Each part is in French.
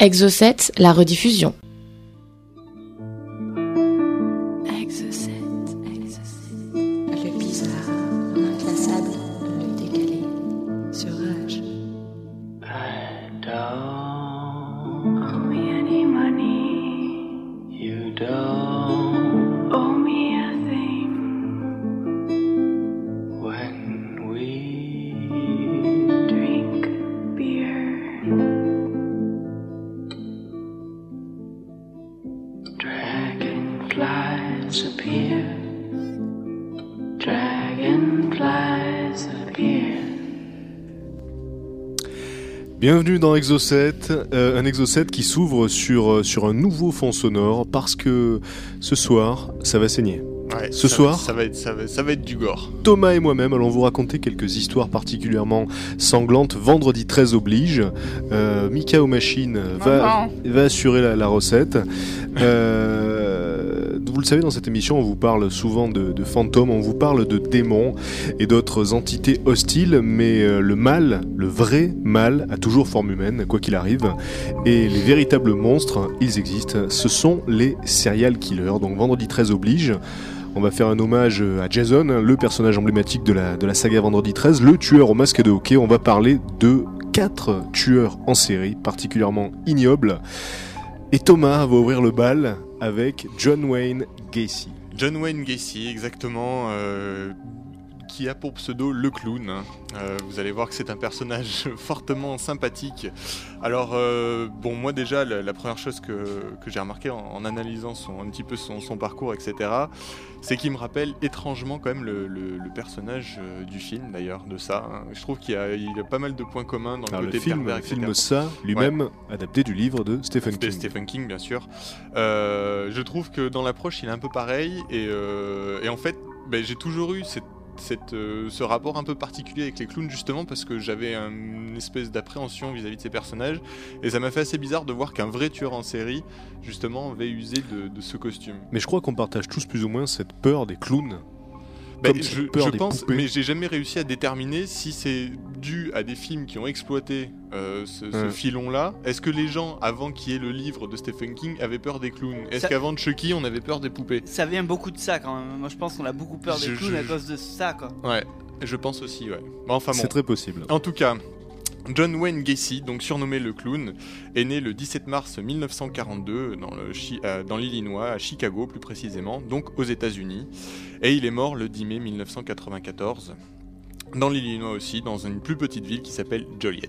Exo7, la rediffusion. Bienvenue dans Exo 7, euh, un Exo 7 qui s'ouvre sur, euh, sur un nouveau fond sonore parce que ce soir, ça va saigner. Ouais, Ce ça soir va, ça va être ça va, ça va être du gore. Thomas et moi-même allons vous raconter quelques histoires particulièrement sanglantes. Vendredi 13 oblige. Euh, Mikao Machine va, va assurer la, la recette. Euh, vous le savez, dans cette émission, on vous parle souvent de, fantômes, on vous parle de démons et d'autres entités hostiles, mais euh, le mal, le vrai mal, a toujours forme humaine, quoi qu'il arrive. Et les véritables monstres, ils existent. Ce sont les serial killers. Donc vendredi 13 oblige. On va faire un hommage à Jason, le personnage emblématique de la, de la saga Vendredi 13, le tueur au masque de hockey. On va parler de quatre tueurs en série particulièrement ignobles. Et Thomas va ouvrir le bal avec John Wayne Gacy. John Wayne Gacy, exactement, euh, qui a pour pseudo le clown. Euh, vous allez voir que c'est un personnage fortement sympathique. Alors, euh, bon, moi déjà, la, la première chose que, que j'ai remarqué en, en analysant son, un petit peu son, son parcours, etc., c'est qu'il me rappelle étrangement quand même le, le- le personnage euh, du film, d'ailleurs, de ça. hein. Je trouve qu'il y, a- il y a pas mal de points communs dans Alors le le côté film, pervers, le etc. film ça, lui-même, adapté du livre de Stephen King. Stephen King, bien sûr. Euh, je trouve que dans l'approche, il est un peu pareil. Et, et en fait, ben, j'ai toujours eu cette, cette, euh, ce rapport un peu particulier avec les clowns, justement, parce que j'avais un- une espèce d'appréhension vis-à-vis de ces personnages. Et ça m'a fait assez bizarre de voir qu'un vrai tueur en série, justement, avait usé de ce costume. Mais je crois qu'on partage tous plus ou moins cette peur des clowns. Comme je cette peur je des pense, poupées. mais j'ai jamais réussi à déterminer si c'est dû à des films qui ont exploité euh, ce, ce Ouais. filon-là. Est-ce que les gens, avant qu'il y ait le livre de Stephen King, avaient peur des clowns? Est-ce Ça- qu'avant de Chucky, on avait peur des poupées? Ça vient beaucoup de ça quand même. Moi je pense qu'on a beaucoup peur des Je- clowns je- à cause de ça quoi. Ouais, je pense aussi, ouais. Enfin bon. C'est très possible. En tout cas, John Wayne Gacy, donc surnommé le clown, est né le 17 mars 1942 dans le Chi- euh, dans l'Illinois, à Chicago plus précisément, donc aux États-Unis, et il est mort le 10 mai 1994. Dans l'Illinois aussi, dans une plus petite ville qui s'appelle Joliet.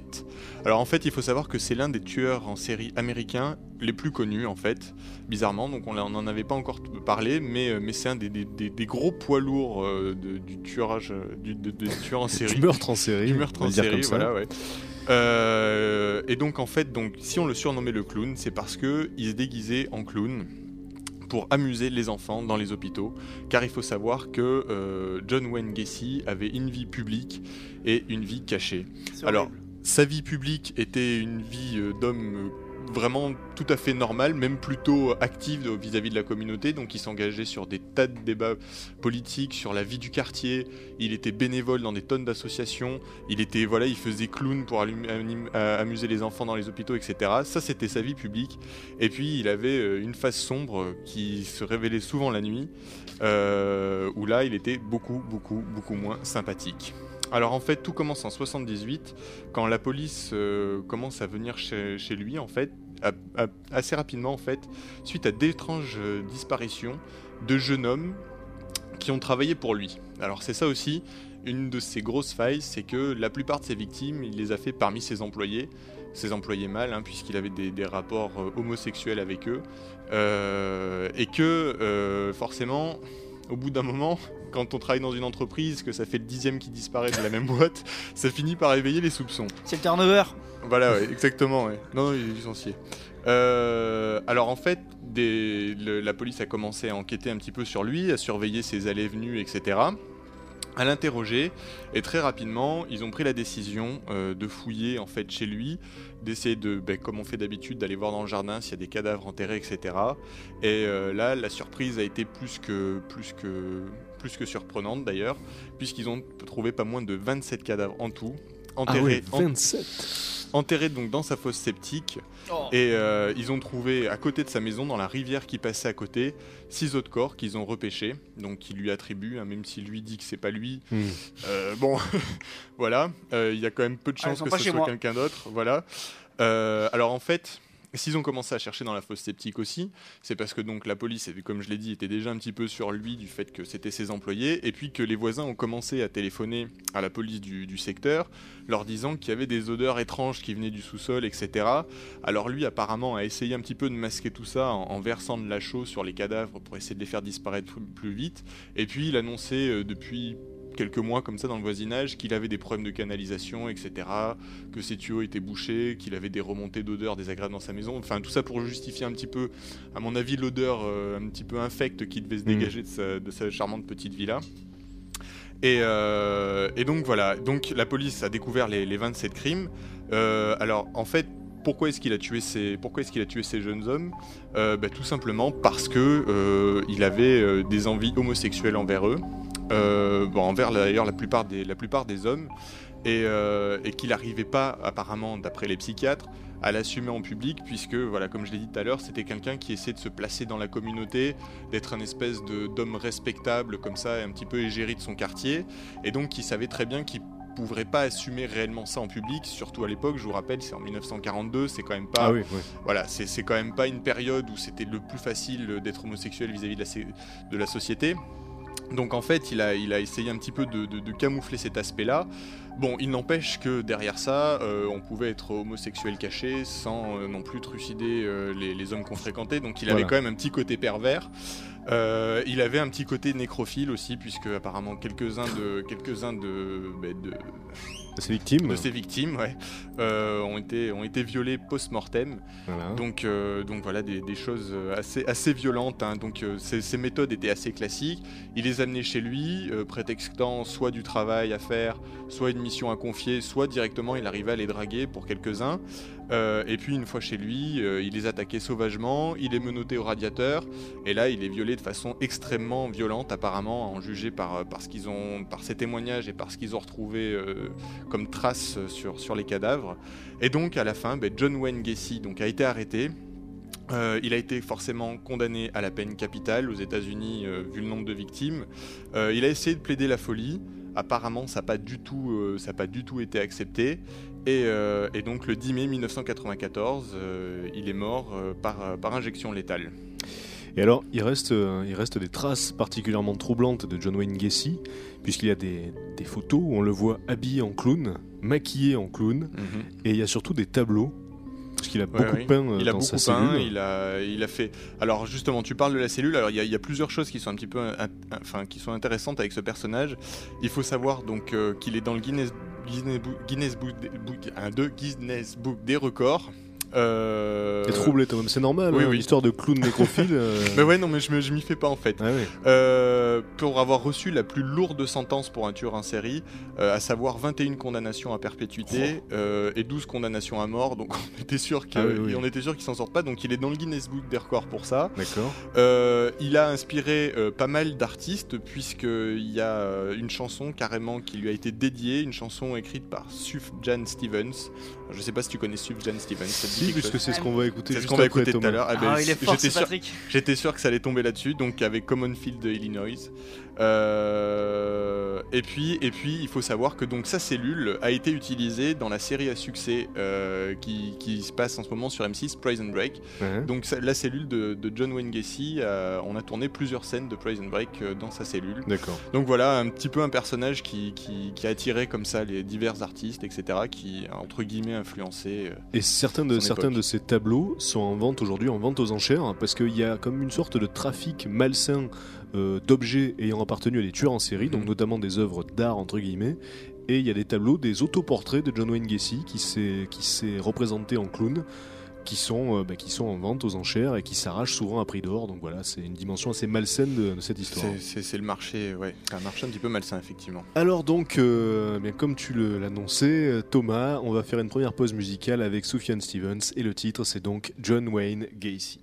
Alors en fait, il faut savoir que c'est l'un des tueurs en série américains les plus connus en fait, bizarrement. Donc on n'en avait pas encore parlé, mais, euh, mais c'est un des, des- des- des gros poids lourds euh, de- du tueurage, euh, du, de- des tueurs en série. Du meurtre en série. Du meurtre en série, voilà, ouais. Euh, et donc en fait, donc si on le surnommait le clown, c'est parce que il se déguisait en clown pour amuser les enfants dans les hôpitaux, car il faut savoir que euh, John Wayne Gacy avait une vie publique et une vie cachée. Alors, sa vie publique était une vie euh, d'homme euh, vraiment tout à fait normale, même plutôt active vis-à-vis de la communauté. Donc, il s'engageait sur des tas de débats politiques, sur la vie du quartier. Il était bénévole dans des tonnes d'associations. Il était voilà, il faisait clown pour euh, amuser les enfants dans les hôpitaux, etc. Ça, c'était sa vie publique. Et puis, il avait euh, une face sombre qui se révélait souvent la nuit, euh, où là, il était beaucoup, beaucoup, beaucoup moins sympathique. Alors en fait, tout commence en 78 quand la police euh, commence à venir chez, lui en fait, assez rapidement en fait, suite à d'étranges euh, disparitions de jeunes hommes qui ont travaillé pour lui. Alors c'est ça aussi, une de ses grosses failles, c'est que la plupart de ses victimes, il les a fait parmi ses employés, ses employés mâles, hein, puisqu'il avait des, rapports euh, homosexuels avec eux, et que forcément, au bout d'un moment, quand on travaille dans une entreprise, que ça fait le dixième qui disparaît de la même boîte, ça finit par éveiller les soupçons. C'est le turnover. Voilà, ouais, exactement, ouais. Non, non, il est licencié. Euh, alors en fait, des- le- la police a commencé à enquêter un petit peu sur lui, à surveiller ses allées et venues, etc. À l'interroger, et très rapidement, ils ont pris la décision euh, de fouiller en fait chez lui, d'essayer de, ben, comme on fait d'habitude, d'aller voir dans le jardin s'il y a des cadavres enterrés, etc. Et euh, là, la surprise a été plus que, plus que, plus que surprenante d'ailleurs, puisqu'ils ont trouvé pas moins de 27 cadavres en tout, Ah enterré, ouais, en- 27 enterré donc dans sa fosse septique. Oh. Et euh, ils ont trouvé à côté de sa maison, dans la rivière qui passait à côté, six autres corps qu'ils ont repêchés, donc qui lui attribuent, hein, même si lui dit que c'est pas lui. Hmm. Euh, bon, voilà, Euh, il y a quand même peu de Ah, chances que ce soit quelqu'un d'autre. Voilà. Euh, alors en fait. S'ils ont commencé à chercher dans la fosse sceptique aussi, c'est parce que donc la police, comme je l'ai dit, était déjà un petit peu sur lui du fait que c'était ses employés, et puis que les voisins ont commencé à téléphoner à la police du, secteur, leur disant qu'il y avait des odeurs étranges qui venaient du sous-sol, etc. Alors lui, apparemment, a essayé un petit peu de masquer tout ça en, versant de la chaux sur les cadavres pour essayer de les faire disparaître plus, plus vite. Et puis il annonçait euh, depuis quelques mois comme ça dans le voisinage qu'il avait des problèmes de canalisation, etc. Que ses tuyaux étaient bouchés, qu'il avait des remontées d'odeurs désagréables dans sa maison. Enfin, tout ça pour justifier un petit peu, à mon avis, l'odeur euh, un petit peu infecte qui devait se Mm. dégager de, sa, de sa charmante petite villa. Et, euh, et donc voilà, donc la police a découvert les, les 27 crimes. Euh, alors en fait, pourquoi est-ce qu'il a tué ces, pourquoi est-ce qu'il a tué ces jeunes hommes? Euh, bah, Tout simplement parce que euh, il avait euh, des envies homosexuelles envers eux, bon, envers d'ailleurs la plupart des, la plupart des hommes, et, euh, et qu'il n'arrivait pas, apparemment, d'après les psychiatres, à l'assumer en public, puisque, voilà, comme je l'ai dit tout à l'heure, c'était quelqu'un qui essayait de se placer dans la communauté, d'être un espèce d'homme respectable, comme ça, un petit peu égérie de son quartier, et donc qui savait très bien qu'il pourrait pas assumer réellement ça en public, surtout à l'époque, je vous rappelle, c'est en 1942, c'est quand même pas Ah oui, oui. voilà, c'est quand même pas une période où c'était le plus facile d'être homosexuel vis-à-vis de la société. Donc en fait, il a, il a essayé un petit peu de, de- de camoufler cet aspect-là. Bon, il n'empêche que derrière ça, euh, on pouvait être homosexuel caché sans euh, non plus trucider euh, les, les hommes qu'on fréquentait. Donc il avait quand même un petit côté pervers. Il avait un petit côté nécrophile aussi, puisque apparemment quelques-uns de, quelques-uns de, ben, de, Ses victimes. de ses victimes ouais, euh, ont, été, ont été violés post-mortem. Voilà. Donc, euh, donc voilà, des, des choses euh, assez, assez violentes. hein. Donc euh, ces, ces méthodes étaient assez classiques. Il les amenait chez lui, prétextant soit du travail à faire, soit une mission à confier, soit directement il arrivait à les draguer pour quelques-uns. Euh, et puis une fois chez lui, euh, il les attaquait sauvagement, il les menottait au radiateur, et là il les violait de façon extrêmement violente, apparemment, à en juger par, qu'ils ont, par ses témoignages et par ce qu'ils ont retrouvé euh, comme traces sur, sur les cadavres. Et donc à la fin, ben, John Wayne Gacy donc, a été arrêté. Euh, il a été forcément condamné à la peine capitale aux États-Unis, euh, vu le nombre de victimes. Euh, il a essayé de plaider la folie. Apparemment, ça n'a pas, euh, ça a pas du tout été accepté. Et, euh, et donc, le 10 mai 1994, euh, il est mort euh, par, par injection létale. Et alors, il reste, il reste des traces particulièrement troublantes de John Wayne Gacy, puisqu'il y a des, des photos où on le voit habillé en clown, maquillé en clown, et il y a surtout des tableaux, parce qu'il a beaucoup ouais. peint euh, Il a dans beaucoup sa peint, cellule. il a, il a fait. Alors justement, tu parles de la cellule. Alors il y, a- il y a plusieurs choses qui sont un petit peu, in- enfin, qui sont intéressantes avec ce personnage. Il faut savoir donc euh, qu'il est dans le Guinness, Guinness, Book- Guinness Book, Book- un, deux, Guinness Book des records. Euh... T'es troublé toi-même, c'est normal, oui, hein, oui. de clown nécrophile. euh, Mais ouais, non, mais je m'y fais pas en fait. ah. Euh, pour avoir reçu la plus lourde sentence pour un tueur en série, euh, à savoir 21 condamnations à perpétuité euh, et 12 condamnations à mort. Donc on était sûr qu'il Oh. Ah on était sûr qu'il s'en sorte pas. Donc il est dans le Guinness Book des records pour ça. D'accord. Il a inspiré pas mal d'artistes puisqu'il y a une chanson carrément qui lui a été dédiée, une chanson écrite par Sufjan Stevens. Je sais pas si tu connais Sufjan Stevens. Quelque puisque c'est ce qu'on va écouter c'est ce qu'on va après, écouter tout à l'heure. Ah ben, Ah, sûr, Patrick. J'étais sûr que ça allait tomber là-dessus, donc avec Common Field de Illinois. Euh, et puis, et puis, il faut savoir que donc sa cellule a été utilisée dans la série à succès euh, qui, qui se passe en ce moment sur M6, Prison Break. Donc la cellule de, de John Wayne Gacy, euh, on a tourné plusieurs scènes de Prison Break dans sa cellule. D'accord. Donc voilà, un petit peu un personnage qui, qui, qui a attiré comme ça les divers artistes, etc., qui a entre guillemets influencé. Et certains de, certains époque. de ces tableaux sont en vente aujourd'hui, en vente aux enchères, parce qu'il y a comme une sorte de trafic malsain euh, d'objets ayant appartenu à des tueurs en série, donc Mhm. notamment des œuvres d'art entre guillemets. Et il y a des tableaux, des autoportraits de John Wayne Gacy qui s'est qui s'est représenté en clown, qui sont euh, bah, qui sont en vente aux enchères et qui s'arrachent souvent à prix d'or. Donc voilà, c'est une dimension assez malsaine de, de cette histoire. C'est- C'est c'est le marché, ouais, c'est un marché un petit peu malsain effectivement. Alors donc, euh, bien comme tu le- l'annonçais, euh, Thomas, on va faire une première pause musicale avec Sufjan Stevens et le titre c'est donc John Wayne Gacy.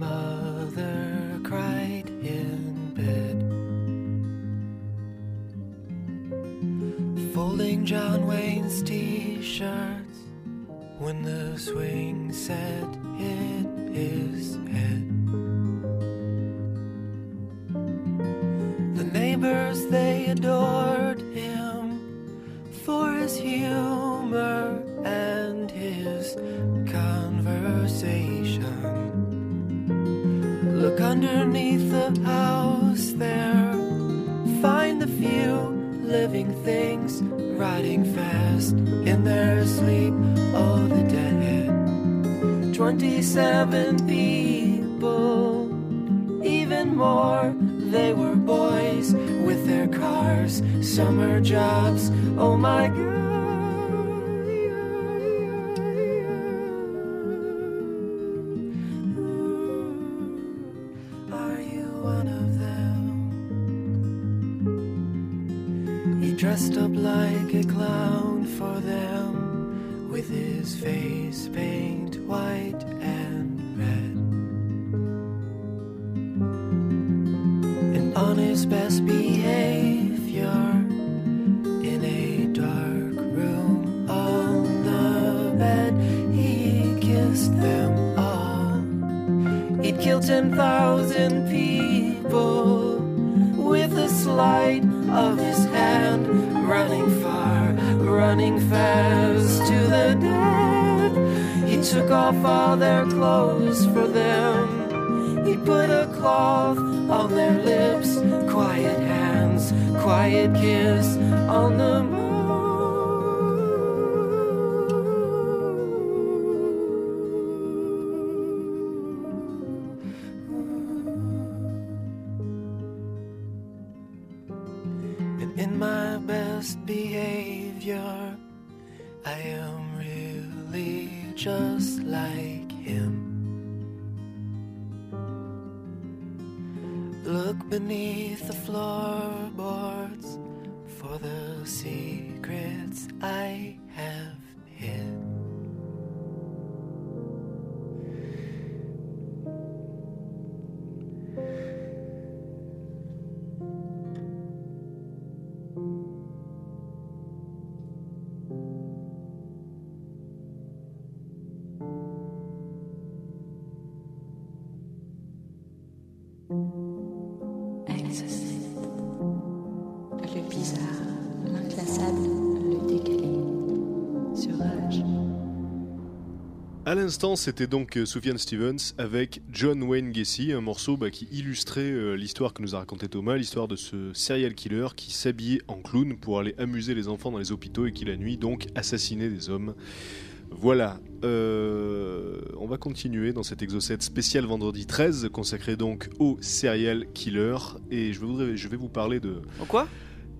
Mother cried in bed. Folding John Wayne's t shirts when the swing set hit his head. 27 people, even more. They were boys with their cars, summer jobs. Oh my God. Are you one of them? He dressed up like a clown for them with his face paint white and 10,000 people with a sleight of his hand, running far, running fast to the dead. He took off all their clothes for them. He put a cloth on their lips, quiet hands, quiet kiss l'instant, c'était donc euh, Sufjan Stevens avec John Wayne Gacy, un morceau bah, qui illustrait euh, l'histoire que nous a raconté Thomas, l'histoire de ce serial killer qui s'habillait en clown pour aller amuser les enfants dans les hôpitaux et qui la nuit donc assassinait des hommes. Voilà, euh, on va continuer dans cet exocet spécial vendredi 13, consacré donc au serial killer. Et je, je vais vous parler de, En quoi?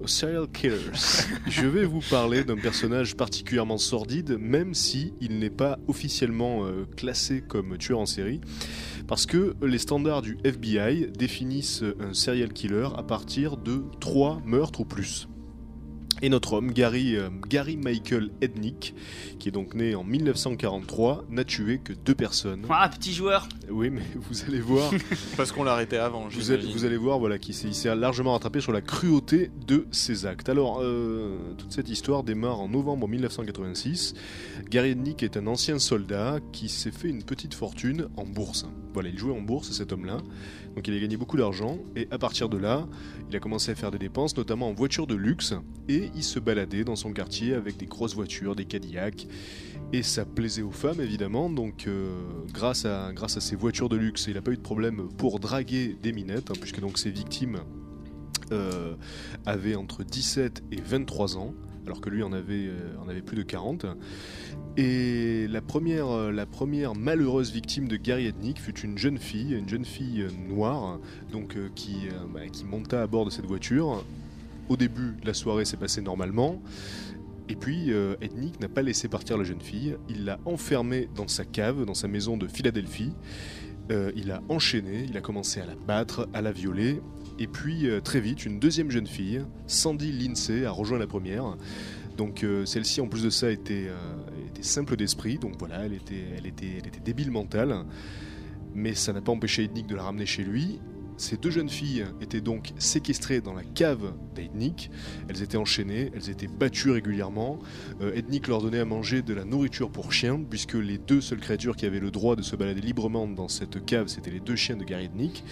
Serial killers. Je vais vous parler d'un personnage particulièrement sordide, même si il n'est pas officiellement euh, classé comme tueur en série, parce que les standards du FBI définissent un serial killer à partir de 3 meurtres ou plus. Et notre homme, Gary, euh, Gary Michael Ednick, qui est donc né en 1943, n'a tué que deux personnes. Ah, petit joueur Oui, mais vous allez voir, Parce qu'on l'arrêtait avant. vous allez, vous allez voir voilà, qu'il s'est il s'est largement rattrapé sur la cruauté de ses actes. Alors, euh, toute cette histoire démarre en novembre 1986. Gary Ednick est un ancien soldat qui s'est fait une petite fortune en bourse. Voilà, il jouait en bourse, cet homme-là. Donc il a gagné beaucoup d'argent. Et à partir de là, il a commencé à faire des dépenses, notamment en voitures de luxe. Et il se baladait dans son quartier avec des grosses voitures, des Cadillacs. Et ça plaisait aux femmes évidemment, donc euh, grâce, à, grâce ces voitures de luxe, il n'a pas eu de problème pour draguer des minettes, hein, puisque donc ses victimes euh, avaient entre 17 et 23 ans, alors que lui en avait, euh, en avait plus de 40. Et la première, euh, la première malheureuse victime de Gary Ednick fut une jeune fille, une jeune fille euh, noire, donc qui, bah, qui monta à bord de cette voiture. Au début, la soirée s'est passée normalement. Et puis, euh, Ednick n'a pas laissé partir la jeune fille. Il l'a enfermée dans sa cave, dans sa maison de Philadelphie. Il l'a enchaînée, il a commencé à la battre, à la violer. Et puis, euh, très vite, une deuxième jeune fille, Sandy Lindsay, a rejoint la première. Donc euh, celle-ci, en plus de ça, était, euh, simple d'esprit. Donc voilà, elle était, débile mentale. Mais ça n'a pas empêché Ednick de la ramener chez lui. Ces deux jeunes filles étaient donc séquestrées dans la cave d'Ednick. Elles étaient enchaînées, elles étaient battues régulièrement. Euh, leur donnait à manger de la nourriture pour chiens, puisque les deux seules créatures qui avaient le droit de se balader librement dans cette cave, c'était les deux chiens de Gary Ednick.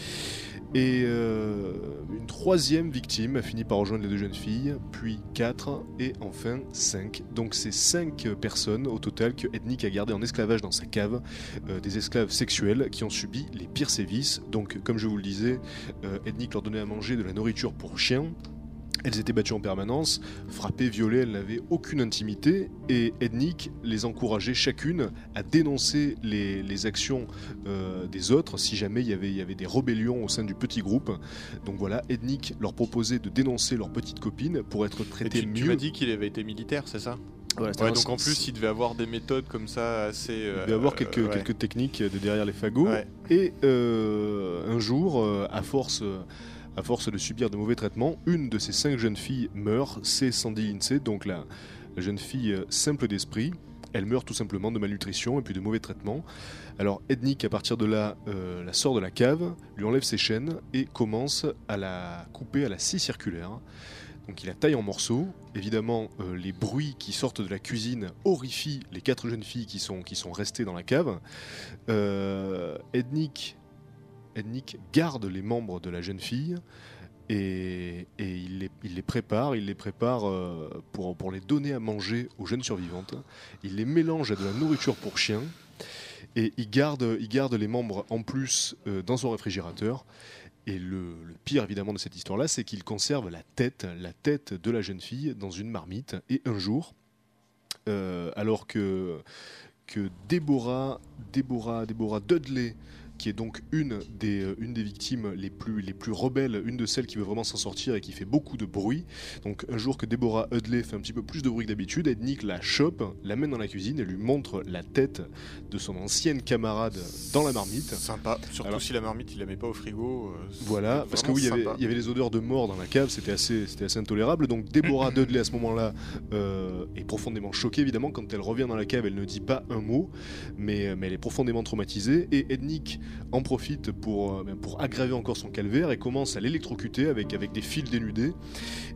Et euh, une troisième victime a fini par rejoindre les deux jeunes filles, puis quatre, et enfin cinq. Donc c'est cinq personnes au total que Ednick a gardé en esclavage dans sa cave, euh, des esclaves sexuels qui ont subi les pires sévices. Donc comme je vous le disais, euh, leur donnait à manger de la nourriture pour chiens. Elles étaient battues en permanence, frappées, violées, elles n'avaient aucune intimité et Ednick les encourageait chacune à dénoncer les, les actions euh, des autres si jamais il y, avait, il y avait des rébellions au sein du petit groupe. Donc voilà, Ednick leur proposait de dénoncer leurs petites copines pour être Et traitées tu, tu mieux. m'as dit qu'il avait été militaire, c'est ça? Voilà, Ouais, donc en plus, il devait avoir des méthodes comme ça assez. il devait avoir quelques, ouais. quelques techniques de derrière les fagots. Ouais. Et euh, un jour, euh, à force, euh, à force de subir de mauvais traitements, une de ces cinq jeunes filles meurt. C'est Sandy Lindsay, donc la, jeune fille euh, simple d'esprit. Elle meurt tout simplement de malnutrition et puis de mauvais traitements. Alors Ednick, à partir de là, euh, la sort de la cave, lui enlève ses chaînes et commence à la couper à la scie circulaire. Donc il la taille en morceaux. Évidemment, euh, les bruits qui sortent de la cuisine horrifient les quatre jeunes filles qui sont, qui sont restées dans la cave. Ednick, Ednick garde les membres de la jeune fille et, il, les, prépare, il les prépare euh, pour, pour les donner à manger aux jeunes survivantes. Il les mélange à de la nourriture pour chiens et il garde, il garde les membres en plus euh, dans son réfrigérateur. Et le, le pire évidemment de cette histoire-là, c'est qu'il conserve la tête, la tête de la jeune fille dans une marmite. Et un jour, euh, alors que, que Déborah, Déborah, Déborah Dudley, qui est donc une des, euh, une des victimes les plus, les plus rebelles, une de celles qui veut vraiment s'en sortir et qui fait beaucoup de bruit. Donc un jour que Déborah Dudley fait un petit peu plus de bruit que d'habitude, Ednick la chope, l'amène dans la cuisine et lui montre la tête de son ancienne camarade dans la marmite. Sympa, surtout Alors- si la marmite il la met pas au frigo. euh, Voilà, parce que oui, il y avait- il y avait les odeurs de mort dans la cave, c'était assez, c'était assez intolérable. Donc Déborah Dudley à ce moment-là euh, est profondément choquée évidemment quand elle revient dans la cave, elle ne dit pas un mot, mais, mais elle est profondément traumatisée. Et Ednick en profite pour, euh, ben, pour aggraver encore son calvaire et commence à l'électrocuter avec, avec des fils dénudés.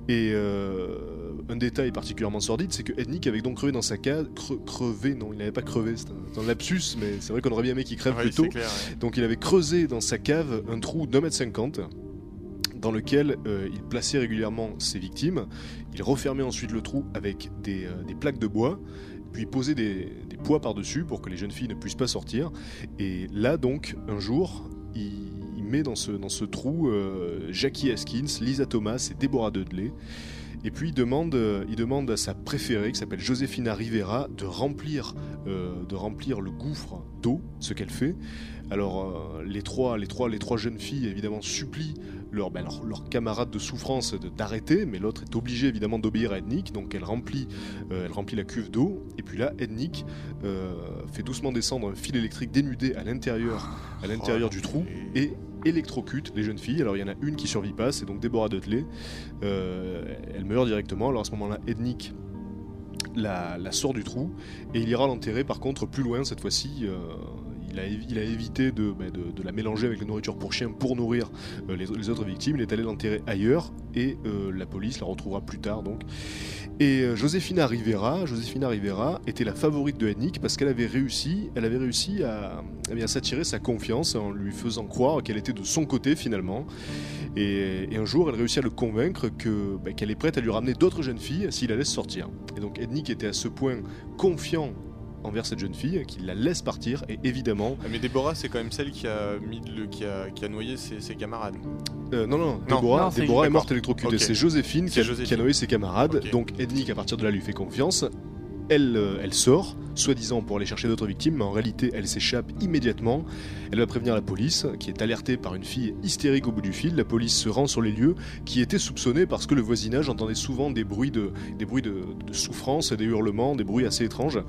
Et euh, un détail particulièrement sordide, c'est que Ednick avait donc crevé dans sa cave, cre- crevé, non, il n'avait pas crevé, c'est un, lapsus, mais c'est vrai qu'on aurait bien aimé qu'il crève Ouais, plus tôt. c'est clair, ouais. Donc il avait creusé dans sa cave un trou d'un mètre cinquante dans lequel euh, il plaçait régulièrement ses victimes. Il refermait ensuite le trou avec des, euh, des plaques de bois, puis posait des poids par-dessus pour que les jeunes filles ne puissent pas sortir. Et là donc, un jour, il, met dans ce, dans ce trou euh, Jackie Haskins, Lisa Thomas et Deborah Dudley. Et puis il demande, euh, il demande à sa préférée, qui s'appelle Josefina Rivera, de remplir, euh, de remplir le gouffre d'eau, ce qu'elle fait. Alors les, trois, les, trois, les trois jeunes filles évidemment supplient leur, ben, leur, leur camarade de souffrance d'arrêter, mais l'autre est obligée évidemment d'obéir à Ednick, donc elle remplit, euh, elle remplit la cuve d'eau, et puis là Ednick euh, fait doucement descendre un fil électrique dénudé à l'intérieur, à l'intérieur Oh, du trou, et- et électrocute les jeunes filles. Alors il y en a une qui survit pas, c'est donc Deborah Dudley. Euh, elle meurt directement. Alors à ce moment-là, Ednick la, la sort du trou et il ira l'enterrer par contre plus loin cette fois-ci. euh, il a, évité de, bah, de- la mélanger avec la nourriture pour chien pour nourrir euh, les, autres victimes. Il est allé l'enterrer ailleurs et euh, la police la retrouvera plus tard donc. Et euh, Josefina Rivera, était la favorite de Hennick parce qu'elle avait réussi, elle avait réussi à, eh bien, s'attirer sa confiance en lui faisant croire qu'elle était de son côté finalement. Et, un jour, elle réussit à le convaincre bah, qu'elle est prête à lui ramener d'autres jeunes filles s'il la laisse sortir. Et donc Ednick était à ce point confiant envers cette jeune fille qu'il la laisse partir et évidemment Ah, Mais Déborah, c'est quand même celle qui a, mis le, qui a, qui a noyé ses, ses camarades. Euh, non, non, Non. Déborah, Non, c'est- Déborah est morte électrocutée. C'est Joséphine qui a, Joséphine. qui a noyé ses camarades. Ok. Donc Ednick, à partir de là, lui fait confiance. Elle, euh, elle sort, soi-disant pour aller chercher d'autres victimes, mais en réalité, elle s'échappe immédiatement. Elle va prévenir la police, qui est alertée par une fille hystérique au bout du fil. La police se rend sur les lieux, qui étaient soupçonnés parce que le voisinage entendait souvent des bruits de, des bruits souffrance, des hurlements, des bruits assez étranges.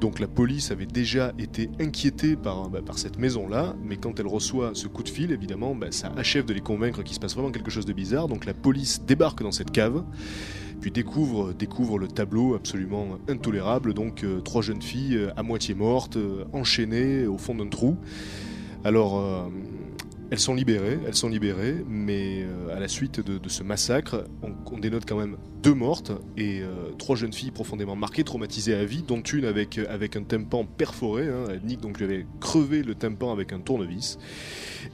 Donc la police avait déjà été inquiétée par, bah, cette maison-là, mais quand elle reçoit ce coup de fil, évidemment, bah, ça achève de les convaincre qu'il se passe vraiment quelque chose de bizarre. Donc la police débarque dans cette cave, puis découvre, découvre le tableau absolument intolérable, donc euh, trois jeunes filles euh, à moitié mortes, euh, enchaînées au fond d'un trou. Alors, elles sont libérées, elles sont libérées, mais à la suite de, ce massacre, on, dénote quand même deux mortes et trois jeunes filles profondément marquées, traumatisées à vie, dont une avec, avec un tympan perforé. Hein, donc lui avait crevé le tympan avec un tournevis.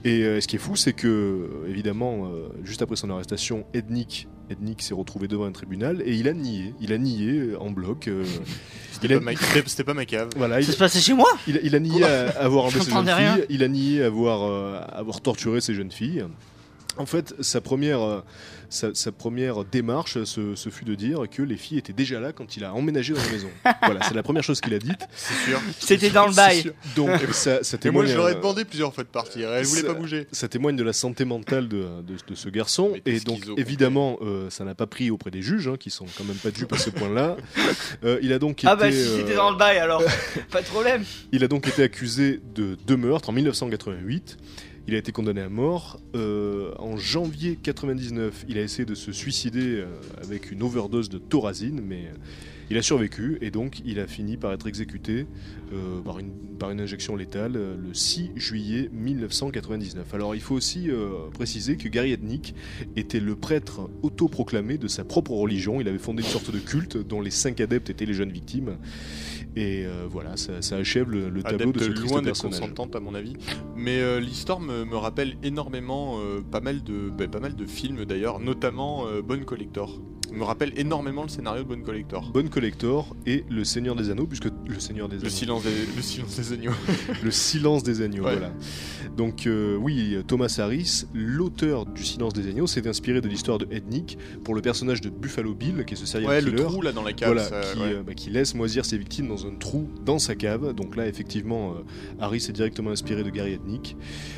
Et ce qui est fou, c'est que, évidemment, juste après son arrestation, Ednick, Ednick s'est retrouvé devant un tribunal et il a nié. Il a nié euh, en bloc. euh, C'était il a- pas, ma- cave. voilà, il, Ça se passait chez moi il, il a nié à- avoir enlevé ces jeunes rien. filles, il a nié avoir, euh, avoir torturé ces jeunes filles. En fait, sa première, euh, sa, sa première démarche, ce, ce fut de dire que les filles étaient déjà là quand il a emménagé dans la maison. voilà, c'est la première chose qu'il a dite. C'est sûr. C'était dans le bail. Donc, ça, ça Et moi, témoigne, je leur ai euh, demandé plusieurs fois de partir. Elle voulait ça- pas bouger. ça témoigne de la santé mentale de, de- de ce garçon. Et donc, évidemment, euh, ça n'a pas pris auprès des juges, hein, qui sont quand même pas dupes à ce point-là. Euh, il a donc Ah été, bah si euh, c'était dans le bail alors, pas de problème. Il a donc été accusé de deux meurtres en 1988. Il a été condamné à mort. Euh, en janvier 99, il a essayé de se suicider euh, avec une overdose de thorazine, mais euh, il a survécu et donc il a fini par être exécuté par, une, injection létale le 6 juillet 1999. Alors il faut aussi préciser que Gary Ednick était le prêtre autoproclamé de sa propre religion. Il avait fondé une sorte de culte dont les cinq adeptes étaient les jeunes victimes. Et euh, voilà, ça, ça achève le, le tableau Adepte de ce triste loin d'être consentante à mon avis. Mais euh, l'histoire me, me rappelle énormément euh, pas mal de bah, pas mal de films d'ailleurs, notamment Bonne Collector. Me rappelle énormément le scénario de Bonne Collector. Bonne Collector et Le Seigneur des Anneaux, puisque Le Seigneur des Le Anneaux, silence des, le silence des agneaux. le silence des agneaux, Ouais. voilà. Donc euh, oui, Thomas Harris, l'auteur du Silence des agneaux, s'est inspiré de l'histoire de Ednick pour le personnage de Buffalo Bill, qui est ce serial Ouais, le killer. trou là dans la cave. Voilà, ça, qui, ouais. euh, bah, qui laisse moisir ses victimes dans un trou dans sa cave. Donc là, effectivement, euh, Harris est directement inspiré de Gary Ednick.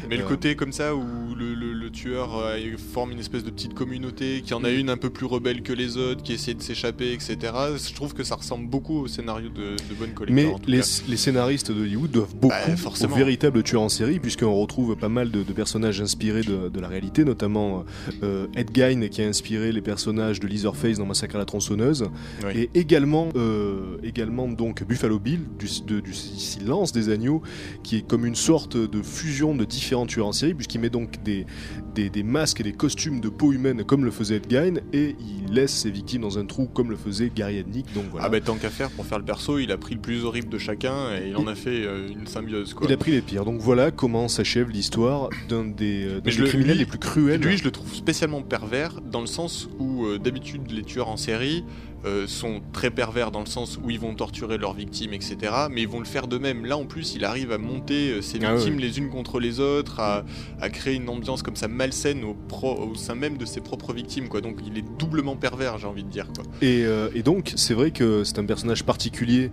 Mais le côté comme ça où le, le- le tueur forme une espèce de petite communauté, qui en a une un peu plus rebelle que les autres, qui essaie de s'échapper, etc. Je trouve que ça ressemble beaucoup au scénario de, de Bonne Collector. Mais en tout les, cas. les scénaristes de Hollywood doivent beaucoup Bah, aux forcément. véritables tueurs en série, puisqu'on retrouve pas mal de, de personnages inspirés de, de la réalité, notamment euh, Ed Gein qui a inspiré les personnages de Leatherface dans Massacre à la tronçonneuse, Oui. et également, euh, également donc Buffalo Bill du Silence des agneaux, qui est comme une sorte de fusion de différents tueurs en série, puisqu'il met donc des, des, des masques et des costumes de peau humaine comme le faisait Ed Gein, et il laisse ses victimes dans un trou comme le faisait Gary Ednick. Donc voilà. Ah bah tant qu'à faire pour faire le perso, il a pris le plus horrible de chacun et il en a fait euh, une symbiose quoi. Il a pris les pires. Donc voilà comment s'achève l'histoire d'un des, euh, des criminels les plus cruels. Lui, je le trouve spécialement pervers dans le sens où euh, d'habitude les tueurs en série euh, sont très pervers dans le sens où ils vont torturer leurs victimes, etc. Mais ils vont le faire d'eux-mêmes. Là, en plus, il arrive à monter euh, ses Ah victimes les unes contre les autres, à, à créer une ambiance comme ça malsaine au, pro- au sein même de ses propres victimes. Quoi. Donc, il est doublement pervers, j'ai envie de dire. Quoi. Et, euh, et donc, c'est vrai que c'est un personnage particulier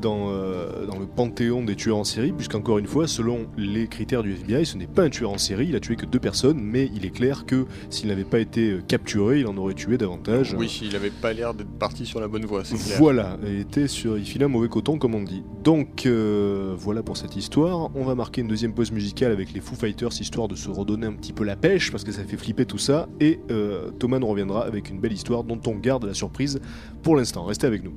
dans, euh, dans le panthéon des tueurs en série, puisqu'encore une fois, selon les critères du FBI, ce n'est pas un tueur en série, il a tué que deux personnes, mais il est clair que s'il n'avait pas été euh, capturé, il en aurait tué davantage. Oui, il avait pas l'air d'être parti sur la bonne voie, c'est clair. Voilà, il était sur, il filait un mauvais coton comme on dit. Donc euh, voilà pour cette histoire. On va marquer une deuxième pause musicale avec les Foo Fighters histoire de se redonner un petit peu la pêche parce que ça fait flipper tout ça. Et euh, Thomas nous reviendra avec une belle histoire dont on garde la surprise pour l'instant. Restez avec nous.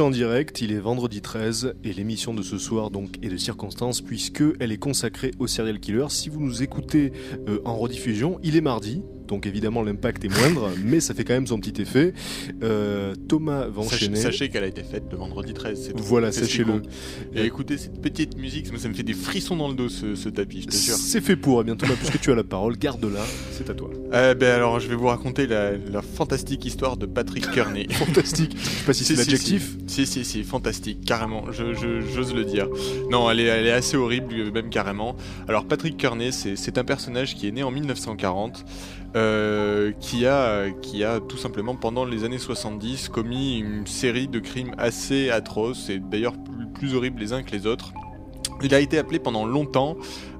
En direct, il est vendredi 13 et l'émission de ce soir donc est de circonstance puisque elle est consacrée au serial killer. Si vous nous écoutez euh, en rediffusion, il est mardi. Donc évidemment l'impact est moindre, mais ça fait quand même son petit effet. Euh, Thomas va Sachez, enchaîner. sachez qu'elle a été faite le vendredi 13. c'est tout. Voilà, sachez-le. Et écoutez cette petite musique, ça me fait des frissons dans le dos ce, ce tapis, je. C'est fait pour. Eh bien Thomas, puisque tu as la parole, garde-la. C'est à toi. Euh, ben alors, je vais vous raconter la, la fantastique histoire de Patrick Kearney. Fantastique. Je sais pas si c'est Si, si, l'adjectif. Si, si, si, fantastique, carrément, je- je- j'ose le dire. Non, elle est, elle est assez horrible, même carrément. Alors, Patrick Kearney, c'est c'est un personnage qui est né en 1940, euh, qui, a, qui a tout simplement, pendant les années 70, commis une série de crimes assez atroces, et d'ailleurs plus, plus horribles les uns que les autres. Il a été appelé pendant longtemps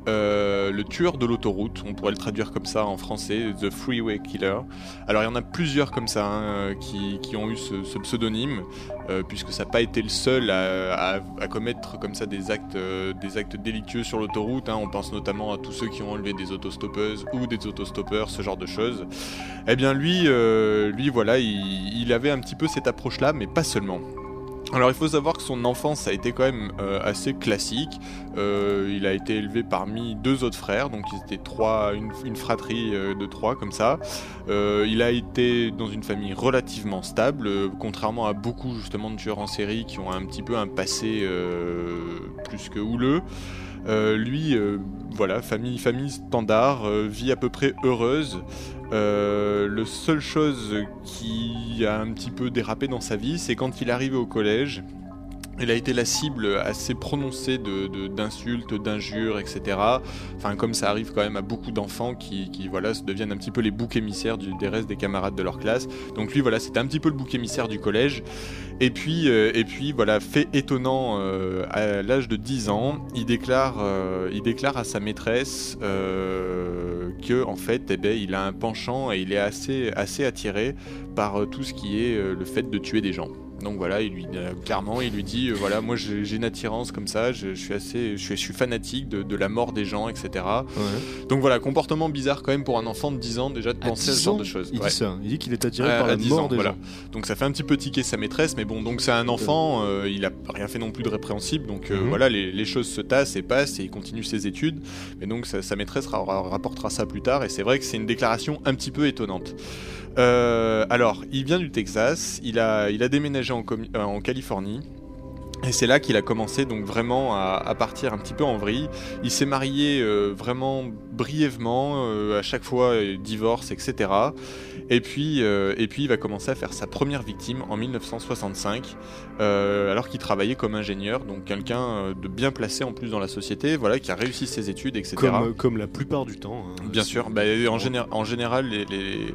euh, le tueur de l'autoroute, on pourrait le traduire comme ça en français, The Freeway Killer. Alors il y en a plusieurs comme ça hein, qui, qui ont eu ce, pseudonyme, euh, puisque ça n'a pas été le seul à, commettre comme ça des actes, euh, des actes délictueux sur l'autoroute. hein. On pense notamment à tous ceux qui ont enlevé des autostoppeuses ou des autostoppeurs, ce genre de choses. Eh bien lui, lui voilà, il, il avait un petit peu cette approche-là, mais pas seulement. Alors il faut savoir que son enfance a été quand même euh, assez classique. Euh, il a été élevé parmi deux autres frères, donc ils étaient trois, une, fratrie euh, de trois comme ça. Il a été dans une famille relativement stable, contrairement à beaucoup justement de tueurs en série qui ont un petit peu un passé plus que houleux. Euh, lui, euh, voilà, famille, famille standard, euh, vie à peu près heureuse. Le seule chose qui a un petit peu dérapé dans sa vie, c'est quand il arrivé au collège. Il a été la cible assez prononcée d'insultes, d'injures, etc. Enfin, comme ça arrive quand même à beaucoup d'enfants qui, voilà, se deviennent un petit peu les boucs émissaires des restes des camarades de leur classe. Donc lui, voilà, c'était un petit peu le bouc émissaire du collège. Et puis, euh, voilà, fait étonnant, euh, à l'âge de 10 ans, il déclare, euh, il déclare à sa maîtresse que en fait, eh ben, il a un penchant et il est assez, assez attiré par tout ce qui est le fait de tuer des gens. Donc voilà, il lui, euh, clairement, il lui dit, euh, voilà, moi j'ai une attirance comme ça, je, je suis assez, je suis, je suis fanatique de, de la mort des gens, etc. Ouais. Donc voilà, comportement bizarre quand même pour un enfant de 10 ans déjà de À penser à 10 ce genre de choses. Il Ouais. dit ça. Il dit qu'il est attiré À- par la 10 mort ans, des voilà. gens. Donc ça fait un petit peu tiquer sa maîtresse, mais bon, donc c'est un enfant, euh, il a rien fait non plus de répréhensible, donc euh, Mhm. voilà, les, les choses se tassent et passent et il continue ses études. Mais donc sa, sa maîtresse ra- ra- rapportera ça plus tard, et c'est vrai que c'est une déclaration un petit peu étonnante. Euh, alors, il vient du Texas, il a, il a déménagé en, euh, en Californie. Et c'est là qu'il a commencé donc vraiment à, à partir un petit peu en vrille. Il s'est marié euh, vraiment brièvement, à chaque fois divorce, etc. Et puis, et puis il va commencer à faire sa première victime en 1965, euh, alors qu'il travaillait comme ingénieur, donc quelqu'un de bien placé en plus dans la société, voilà, qui a réussi ses études, etc. Comme, comme la plupart du temps. hein. Bien sûr, bah, en, géné- en général, les, les,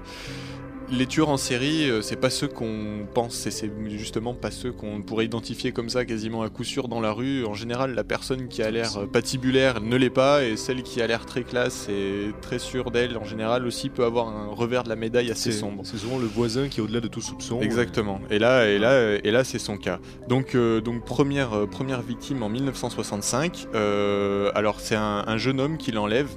les tueurs en série, euh, c'est pas ceux qu'on pense, et c'est justement pas ceux qu'on pourrait identifier comme ça quasiment à coup sûr dans la rue. En général, la personne qui a l'air patibulaire ne l'est pas, et celle qui a l'air très classe et très sûre d'elle, en général aussi peut avoir un revers de la médaille assez sombre. c'est souvent le voisin qui est au-delà de tout soupçon. Exactement. Et là, et là, et là, c'est son cas. Donc, euh, donc première, euh, première victime en 1965. Euh, alors, c'est un, un jeune homme qui l'enlève.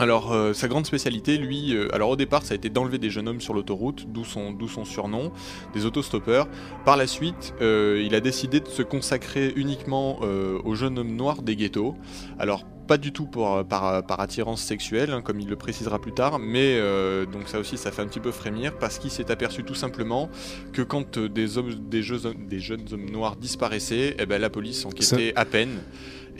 Alors, euh, sa grande spécialité, lui, euh, alors au départ, ça a été d'enlever des jeunes hommes sur l'autoroute, d'où son, d'où son surnom, des autostoppeurs. Par la suite, euh, il a décidé de se consacrer uniquement euh, aux jeunes hommes noirs des ghettos. Alors, pas du tout pour, par, par attirance sexuelle, hein, comme il le précisera plus tard, mais euh, donc ça aussi, ça fait un petit peu frémir, parce qu'il s'est aperçu tout simplement que quand des, hommes, des, jeux- des jeunes hommes noirs disparaissaient, eh ben, la police enquêtait à peine.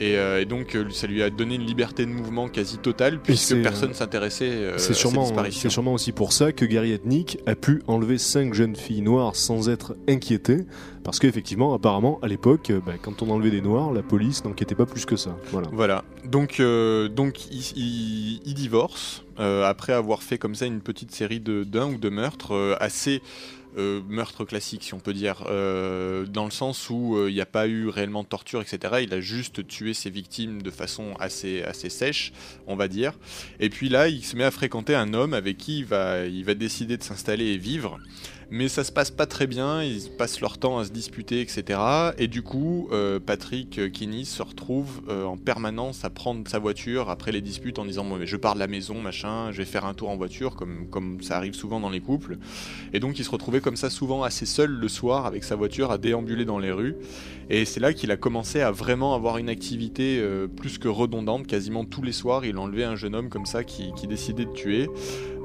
Et, euh, et donc euh, ça lui a donné une liberté de mouvement quasi totale puisque personne s'intéressait euh, C'est à sûrement, ces disparitions. c'est sûrement aussi pour ça que Gary Ethnic a pu enlever cinq jeunes filles noires sans être inquiété, parce qu'effectivement, apparemment, à l'époque, bah, quand on enlevait des noirs, la police n'enquêtait pas plus que ça. Voilà. Voilà. Donc, euh, donc il, il- il divorce après avoir fait comme ça une petite série d'un ou deux meurtres assez euh, meurtre classique, si on peut dire, euh, dans le sens où euh, il n'y a pas eu réellement de torture, etc. Il a juste tué ses victimes de façon assez, assez sèche, on va dire. Et puis là, il se met à fréquenter un homme avec qui il va, il va décider de s'installer et vivre. Mais ça se passe pas très bien, ils passent leur temps à se disputer, etc. Et du coup, euh, Patrick Kinney se retrouve euh, en permanence à prendre sa voiture après les disputes en disant Moi, mais je pars de la maison, machin, je vais faire un tour en voiture, comme, comme ça arrive souvent dans les couples. Et donc, il se retrouvait comme ça souvent assez seul le soir avec sa voiture à déambuler dans les rues. Et c'est là qu'il a commencé à vraiment avoir une activité euh, plus que redondante. Quasiment tous les soirs, il enlevait un jeune homme comme ça qui, décidait de tuer.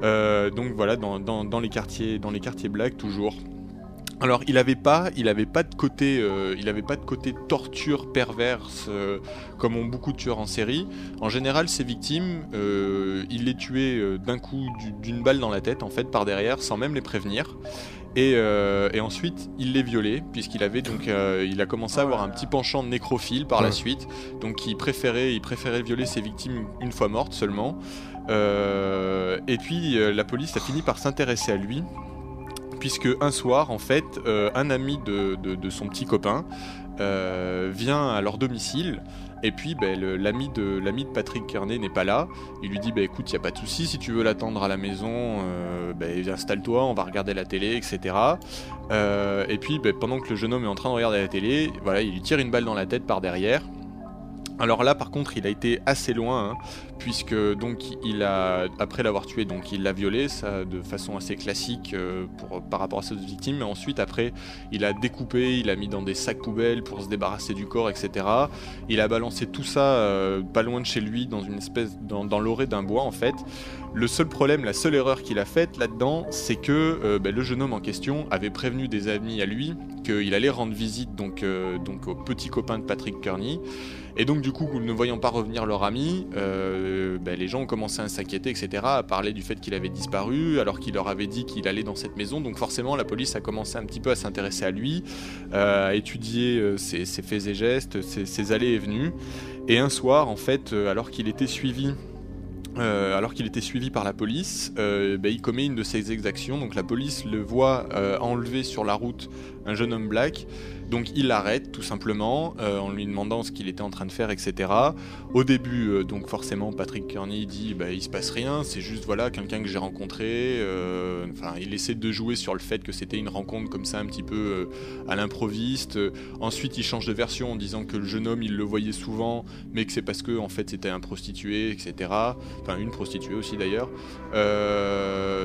Euh, donc voilà, dans, les quartiers, dans quartiers toujours. Alors il avait pas, avait pas de côté, euh, pas de côté torture perverse comme ont beaucoup de tueurs en série. En général, ses victimes, il les tuait d'un coup du- d'une balle dans la tête en fait par derrière, sans même les prévenir. Et, euh, et ensuite, il les violait puisqu'il avait donc, euh, il a commencé à avoir un petit penchant de nécrophile par la suite. Donc il préférait, il préférait violer ses victimes une fois mortes seulement. Euh, et puis la police a fini par s'intéresser à lui puisque un soir, en fait, un ami de, de- de son petit copain euh, vient à leur domicile. Et puis, ben, l'ami de, de Patrick Kearney n'est pas là. Il lui dit bah, écoute, il n'y a pas de souci, si tu veux l'attendre à la maison, euh, ben, installe-toi, on va regarder la télé, etc. Euh, et puis, pendant que le jeune homme est en train de regarder la télé, voilà, il lui tire une balle dans la tête par derrière. Alors là, par contre, il a été assez loin, hein, puisque donc il a, après l'avoir tué, donc il l'a violé, ça de façon assez classique euh, pour, par rapport à ses victimes. Mais ensuite, après, il a découpé, il a mis dans des sacs poubelles pour se débarrasser du corps, etc. Il a balancé tout ça euh, pas loin de chez lui, dans une espèce, dans, dans l'orée d'un bois en fait. Le seul problème, la seule erreur qu'il a faite là-dedans, c'est que euh, ben, le jeune homme en question avait prévenu des amis à lui qu'il allait rendre visite donc, donc au petit copain de Patrick Kearney. Et donc du coup, ne voyant pas revenir leur ami, euh, ben, les gens ont commencé à s'inquiéter, etc., à parler du fait qu'il avait disparu, alors qu'il leur avait dit qu'il allait dans cette maison. Donc forcément, la police a commencé un petit peu à s'intéresser à lui, euh, à étudier euh, ses, faits et gestes, ses, allées et venues. Et un soir, en fait, alors qu'il était suivi alors qu'il était suivi par la police, ben, il commet une de ses exactions. Donc la police le voit enlever sur la route un jeune homme black. Donc il l'arrête tout simplement euh, en lui demandant ce qu'il était en train de faire, etc. Au début, euh, donc forcément, Patrick Kearney dit bah, il se passe rien, c'est juste voilà quelqu'un que j'ai rencontré. euh, Enfin, il essaie de jouer sur le fait que c'était une rencontre comme ça un petit peu à l'improviste. Ensuite, il change de version en disant que le jeune homme il le voyait souvent, mais que c'est parce que en fait c'était un prostitué, etc. Enfin, une prostituée aussi d'ailleurs.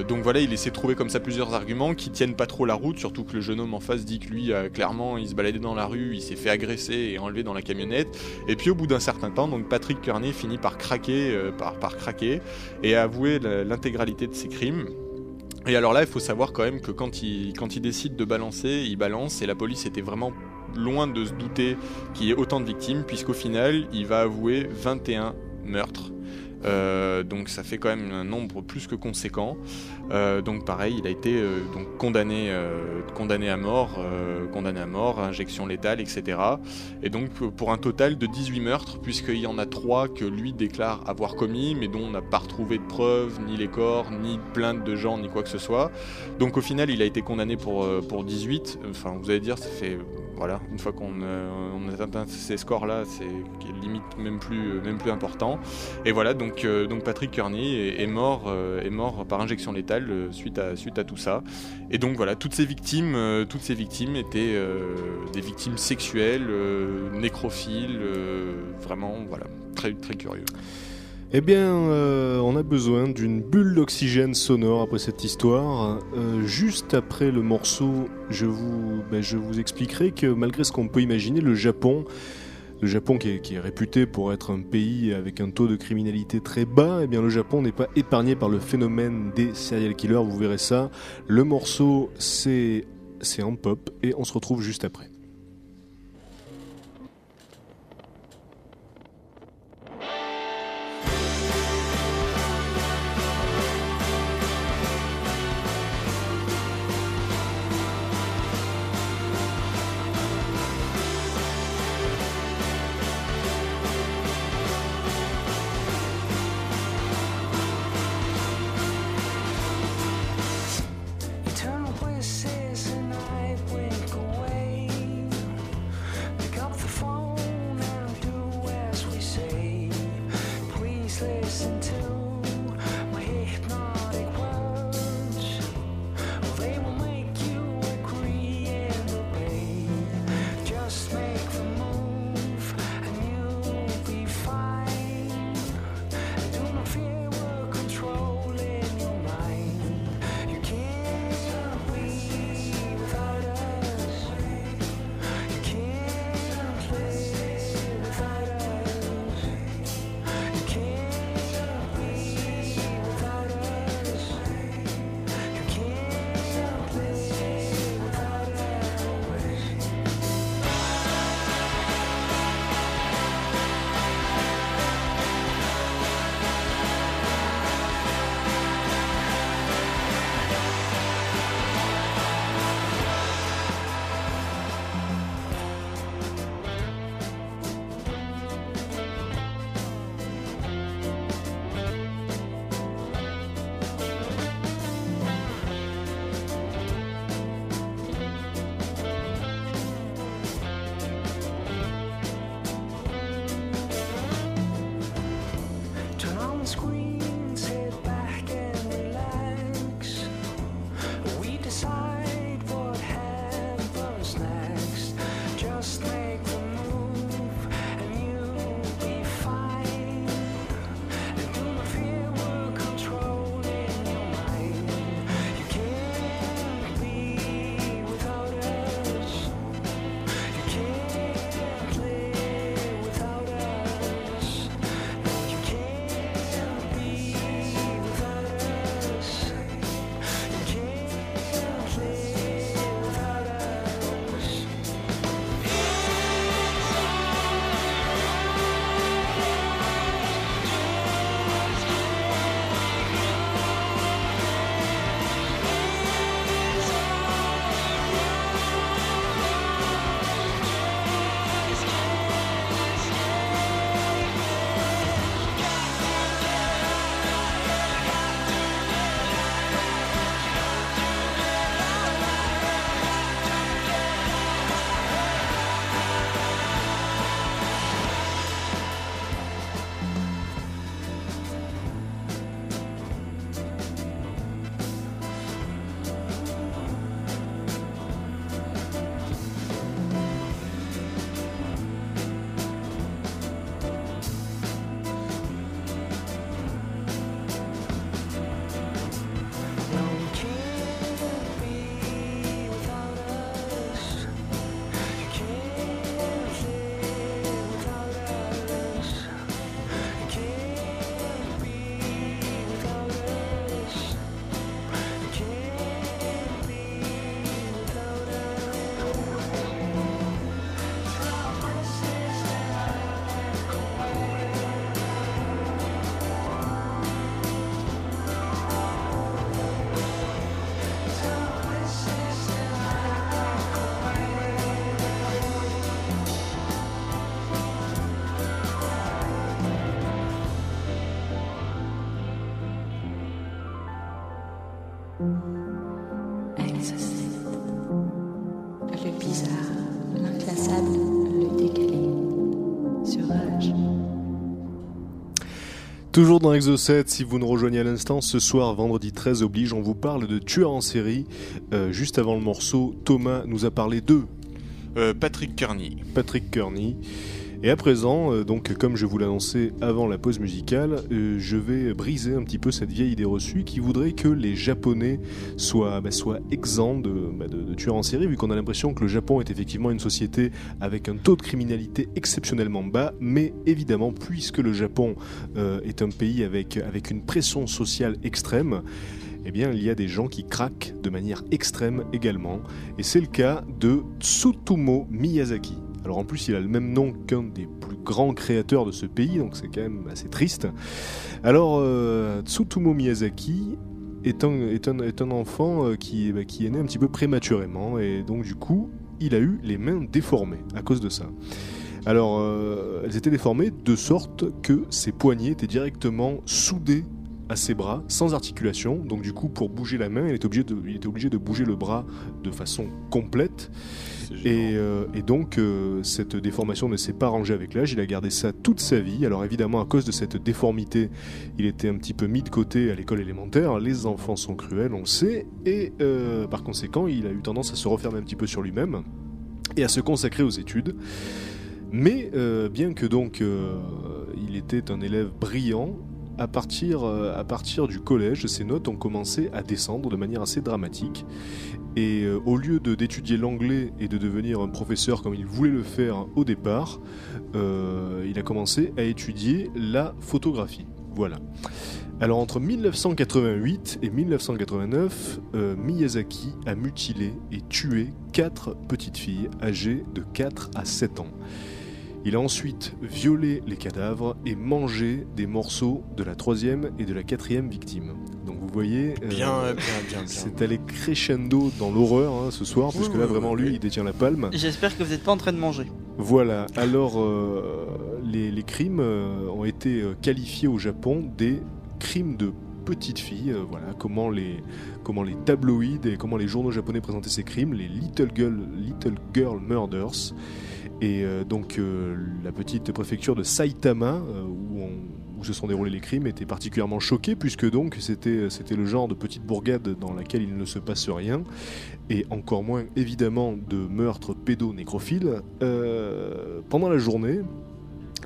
Donc voilà, il essaie de trouver comme ça plusieurs arguments qui tiennent pas trop la route, surtout que le jeune homme en face dit que lui, clairement, se dans la rue, il s'est fait agresser et enlever dans la camionnette. Et puis au bout d'un certain temps, donc Patrick Kearney finit par craquer, euh, par, craquer et avouer l'intégralité de ses crimes. Et alors là, il faut savoir quand même que quand il, quand il décide de balancer, il balance et la police était vraiment loin de se douter qu'il y ait autant de victimes, puisqu'au final, il va avouer 21 meurtres. Euh, donc ça fait quand même un nombre plus que conséquent. Euh, donc pareil, il a été euh, donc condamné, condamné à mort, condamné à mort, injection létale, etc. Et donc pour un total de 18 meurtres, puisqu'il y en a 3 que lui déclare avoir commis, mais dont on n'a pas retrouvé de preuves, ni les corps, ni plainte de gens, ni quoi que ce soit. Donc au final, il a été condamné pour, pour 18. Enfin, vous allez dire, ça fait voilà, une fois qu'on euh, a atteint ces scores-là, c'est limite même plus, même plus important. Et voilà, donc, euh, Patrick Kearney est, mort, euh, est mort par injection létale euh, suite, à, tout ça. Et donc voilà, toutes ces victimes, euh, toutes ces victimes étaient euh, des victimes sexuelles, euh, nécrophiles, euh, vraiment, voilà, très curieux. Eh bien, euh, on a besoin d'une bulle d'oxygène sonore après cette histoire. Euh, juste après le morceau, je vous, ben, je vous expliquerai que malgré ce qu'on peut imaginer, le Japon, le Japon qui est, réputé pour être un pays avec un taux de criminalité très bas, eh bien le Japon n'est pas épargné par le phénomène des serial killers. Vous verrez ça. Le morceau, c'est c'est en pop et on se retrouve juste après. Toujours dans Exo7, si vous nous rejoignez à l'instant, ce soir, vendredi 13 oblige, on vous parle de tueurs en série. Euh, juste avant le morceau, Thomas nous a parlé d'eux, Euh, Patrick Kearney. Patrick Kearney. Et à présent, euh, donc comme je vous l'annonçais avant la pause musicale, euh, je vais briser un petit peu cette vieille idée reçue qui voudrait que les Japonais soient, bah, soient exempts de, bah, de- tueurs en série, vu qu'on a l'impression que le Japon est effectivement une société avec un taux de criminalité exceptionnellement bas, mais évidemment, puisque le Japon euh, est un pays avec, avec une pression sociale extrême, eh bien, il y a des gens qui craquent de manière extrême également. Et c'est le cas de Tsutomu Miyazaki. Alors en plus, il a le même nom qu'un des plus grands créateurs de ce pays, donc c'est quand même assez triste. Alors, euh, Tsutomu Miyazaki est un, enfant euh, qui, bah, qui est né un petit peu prématurément, et donc du coup, il a eu les mains déformées à cause de ça. Alors, euh, elles étaient déformées de sorte que ses poignets étaient directement soudés à ses bras, sans articulation. Donc du coup, pour bouger la main, il était obligé il était obligé de bouger le bras de façon complète. Et, euh, et donc, euh, cette déformation ne s'est pas rangée avec l'âge. Il a gardé ça toute sa vie. Alors évidemment, à cause de cette déformité, il était un petit peu mis de côté à l'école élémentaire. Les enfants sont cruels, on le sait. Et euh, par conséquent, il a eu tendance à se refermer un petit peu sur lui-même et à se consacrer aux études. Mais bien que donc il était un élève brillant, à partir, euh, à partir du collège, ses notes ont commencé à descendre de manière assez dramatique. Et euh, au lieu d'étudier l'anglais et de devenir un professeur comme il voulait le faire au départ, euh, il a commencé à étudier la photographie. Voilà. Alors entre 1988 et 1989, euh, Miyazaki a mutilé et tué quatre petites filles âgées de 4 à 7 ans. Il a ensuite violé les cadavres et mangé des morceaux de la troisième et de la quatrième victime. Donc vous voyez, euh, Bien, bien, bien, bien. c'est allé crescendo dans l'horreur hein, ce soir, Oui, puisque oui, là oui, vraiment lui il détient la palme. J'espère que vous n'êtes pas en train de manger. Voilà, alors euh, les, les crimes euh, ont été qualifiés au Japon des crimes de petites filles. euh, voilà, comment les, comment les tabloïds et comment les journaux japonais présentaient ces crimes, les Little Girl, Little Girl Murders. Et euh, donc euh, la petite préfecture de Saitama, euh, où, se sont déroulés les crimes, était particulièrement choquée, puisque donc c'était le genre de petite bourgade dans laquelle il ne se passe rien, et encore moins évidemment de meurtres pédo-nécrophiles. Pendant la journée,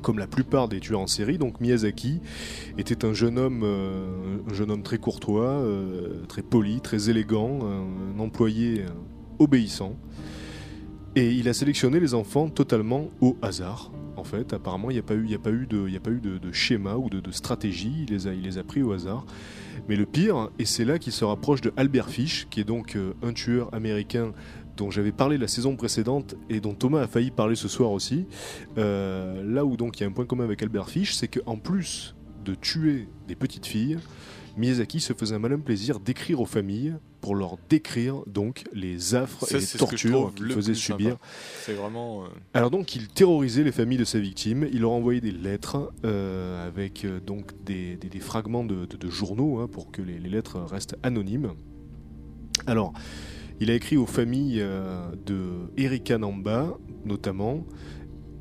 comme la plupart des tueurs en série, donc Miyazaki était un jeune homme, un jeune homme très courtois, très poli, très élégant, un, employé obéissant. Et il a sélectionné les enfants totalement au hasard. En fait, apparemment, il n'y a pas eu, a de, a pas eu de, de schéma ou de, stratégie. Il les a, il les a pris au hasard. Mais le pire, et c'est là qu'il se rapproche de Albert Fish, qui est donc euh, un tueur américain dont j'avais parlé la saison précédente et dont Thomas a failli parler ce soir aussi. Euh, là où donc il y a un point commun avec Albert Fish, c'est qu'en plus de tuer des petites filles, Miyazaki se faisait un malin plaisir d'écrire aux familles pour leur décrire donc les affres Ça, et les tortures qu'il faisait subir. C'est vraiment. euh, Alors donc il terrorisait les familles de ses victimes, il leur envoyait des lettres euh, avec euh, donc des, des- des fragments de, de- de journaux hein, pour que les, les lettres restent anonymes. Alors il a écrit aux familles de Erika Namba notamment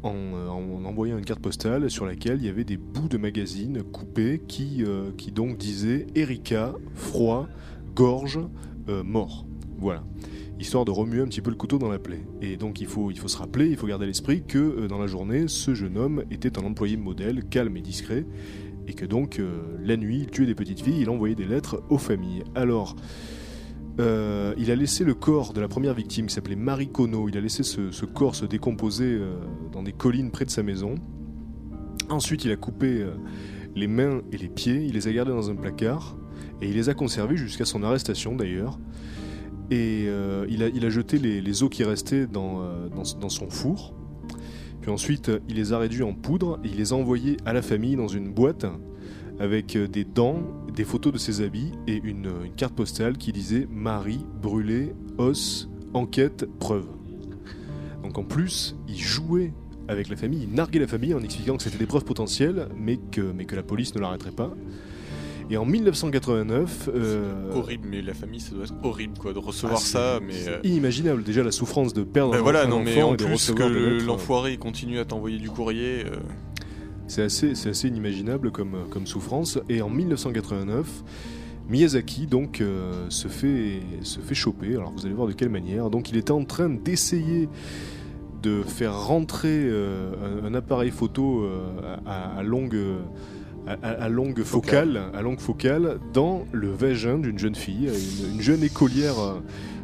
en, euh, en envoyant une carte postale sur laquelle il y avait des bouts de magazines coupés qui, euh, qui donc disaient Erika, froid, gorge, euh, mort. Voilà histoire de remuer un petit peu le couteau dans la plaie. Et donc il faut, il faut se rappeler, il faut garder à l'esprit que dans la journée, ce jeune homme était un employé modèle, calme et discret, et que donc la nuit, il tuait des petites filles, il envoyait des lettres aux familles. Alors, euh, il a laissé le corps de la première victime, qui s'appelait Marie Kono, il a laissé ce, corps se décomposer euh, dans des collines près de sa maison. Ensuite, il a coupé euh, les mains et les pieds, il les a gardés dans un placard, et il les a conservés jusqu'à son arrestation d'ailleurs. Et il, a, jeté les, os qui restaient dans, dans, son four. Puis ensuite, il les a réduits en poudre et il les a envoyés à la famille dans une boîte avec euh, des dents, des photos de ses habits et une, une carte postale qui disait Marie, brûlé, os, enquête, preuve. Donc en plus, il jouait avec la famille, il narguait la famille en expliquant que c'était des preuves potentielles, mais que, mais que la police ne l'arrêterait pas. Et en 1989, euh, Horrible, mais la famille, ça doit être horrible quoi, de recevoir Ah, ça. Mais euh, c'est inimaginable déjà la souffrance de perdre ben un, voilà, un non, mais enfant en et de plus que le- euh, l'enfoiré continue à t'envoyer du courrier. Euh, C'est assez, inimaginable comme, comme souffrance. Et en 1989, Miyazaki donc euh, se fait choper. Alors vous allez voir de quelle manière. Donc il était en train d'essayer de faire rentrer euh, un, appareil photo euh, à longue à, longue focale, à longue focale dans le vagin d'une jeune fille, une, une jeune écolière,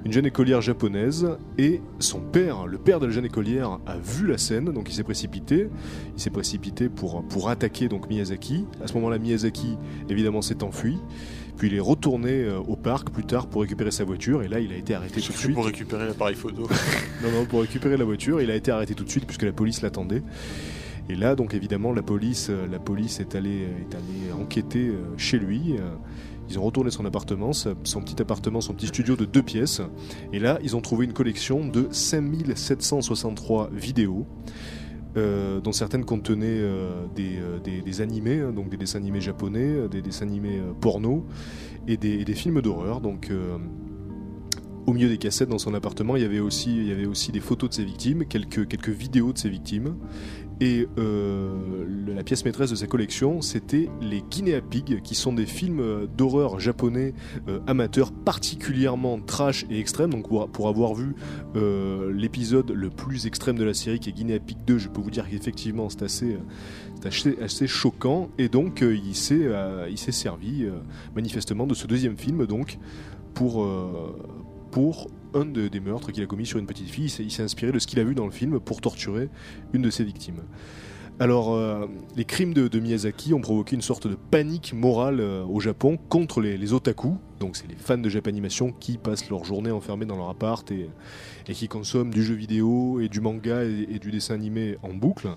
une jeune écolière japonaise, et son père, le père de la jeune écolière, a vu la scène, donc il s'est précipité, il s'est précipité pour pour attaquer donc Miyazaki. À ce moment-là, Miyazaki évidemment s'est enfui, puis il est retourné euh, au parc plus tard pour récupérer sa voiture, et là il a été arrêté tout de suite. pour récupérer l'appareil photo. Non, non, pour récupérer la voiture. Il a été arrêté tout de suite puisque la police l'attendait. Et là, donc évidemment, la police, euh, la police est allée, est allée enquêter euh, chez lui. Euh, Ils ont retourné son appartement, son petit appartement, son petit studio de deux pièces. Et là, ils ont trouvé une collection de 5763 vidéos. euh, dont certaines contenaient euh, des, euh, des- animés, hein, donc des dessins animés japonais, euh, des dessins animés euh, porno et des, des films d'horreur. Donc euh, au milieu des cassettes dans son appartement, il y avait aussi, il y avait aussi des photos de ses victimes, quelques, quelques vidéos de ses victimes. Et euh, la pièce maîtresse de sa collection, c'était les Guinea Pig, qui sont des films euh, d'horreur japonais euh, amateurs particulièrement trash et extrêmes. Donc pour, avoir vu l'épisode le plus extrême de la série, qui est Guinea Pig 2, je peux vous dire qu'effectivement c'est assez, assez, choquant. Et donc il s'est servi manifestement de ce deuxième film donc pour pour un de- des meurtres qu'il a commis sur une petite fille. Il s'est- inspiré de ce qu'il a vu dans le film pour torturer une de ses victimes. Alors, euh, les crimes de, Miyazaki ont provoqué une sorte de panique morale euh, au Japon contre les, otaku. Donc, c'est les fans de Japanimation qui passent leur journée enfermés dans leur appart et, qui consomment du jeu vidéo et du manga et du dessin animé en boucle.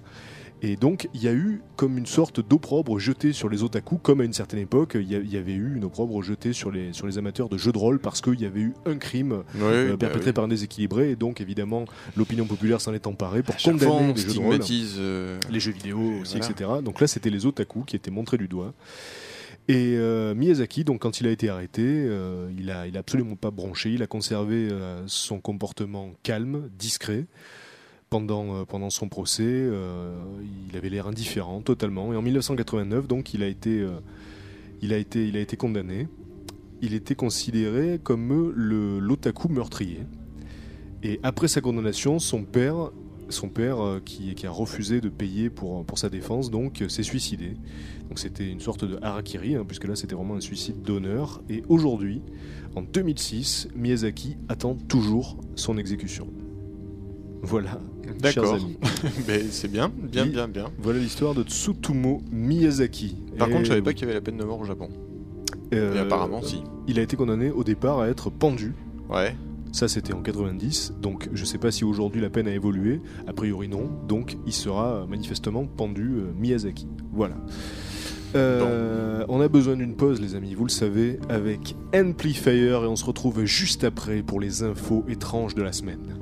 Et donc, il y a eu comme une sorte d'opprobre jeté sur les otaku, comme à une certaine époque, il y, avait eu une opprobre jetée sur les, sur les amateurs de jeux de rôle parce qu'il y avait eu un crime euh, bah perpétré oui. par un déséquilibré. Et donc, évidemment, l'opinion populaire s'en est emparée pour fois, condamner on les jeux de rôle euh, les jeux vidéo aussi, Voilà. etc. Donc là, c'était les otaku qui étaient montrés du doigt. Et euh, Miyazaki, donc quand il a été arrêté, euh, il a, il a absolument pas bronché. Il a conservé euh, son comportement calme, discret. Pendant, euh, pendant son procès, euh, il avait l'air indifférent totalement. Et en 1989, donc, il a été, euh, il a été, il a été condamné. Il était considéré comme le l'otaku meurtrier. Et après sa condamnation, son père son père qui, a refusé de payer pour, sa défense, donc s'est suicidé. Donc c'était une sorte de harakiri, hein, puisque là c'était vraiment un suicide d'honneur. Et aujourd'hui, en 2006, Miyazaki attend toujours son exécution. Voilà, D'accord. c'est bien, bien, bien, bien. Voilà l'histoire de Tsutomu Miyazaki. Par Et, contre, je savais pas qu'il y avait la peine de mort au Japon. euh, Et apparemment, si. Il a été condamné au départ à être pendu. Ouais. Ça, c'était en 90. Donc, je sais pas si aujourd'hui la peine a évolué. A priori, non. Donc, il sera euh, manifestement pendu euh, Miyazaki. Voilà. Euh, on a besoin d'une pause, les amis, vous le savez, avec Amplifier et on se retrouve juste après pour les infos étranges de la semaine.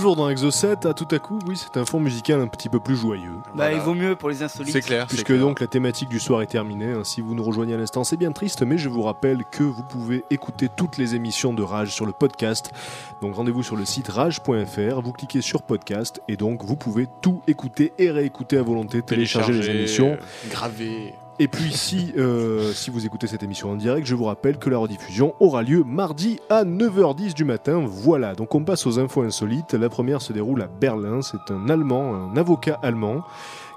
Toujours dans Exocet, à tout à coup, oui, c'est un fond musical un petit peu plus joyeux. Bah, Voilà. il vaut mieux pour les insolites. C'est clair. Puisque clair. donc la thématique du soir est terminée, hein. si vous nous rejoignez à l'instant, c'est bien triste, mais je vous rappelle que vous pouvez écouter toutes les émissions de Rage sur le podcast. Donc rendez-vous sur le site rage.fr, vous cliquez sur podcast et donc vous pouvez tout écouter et réécouter à volonté, télécharger les émissions. euh, graver. Et puis si, euh, si vous écoutez cette émission en direct, je vous rappelle que la rediffusion aura lieu mardi à 9h10 du matin. Voilà, donc on passe aux infos insolites. La première se déroule à Berlin. C'est un Allemand, un avocat allemand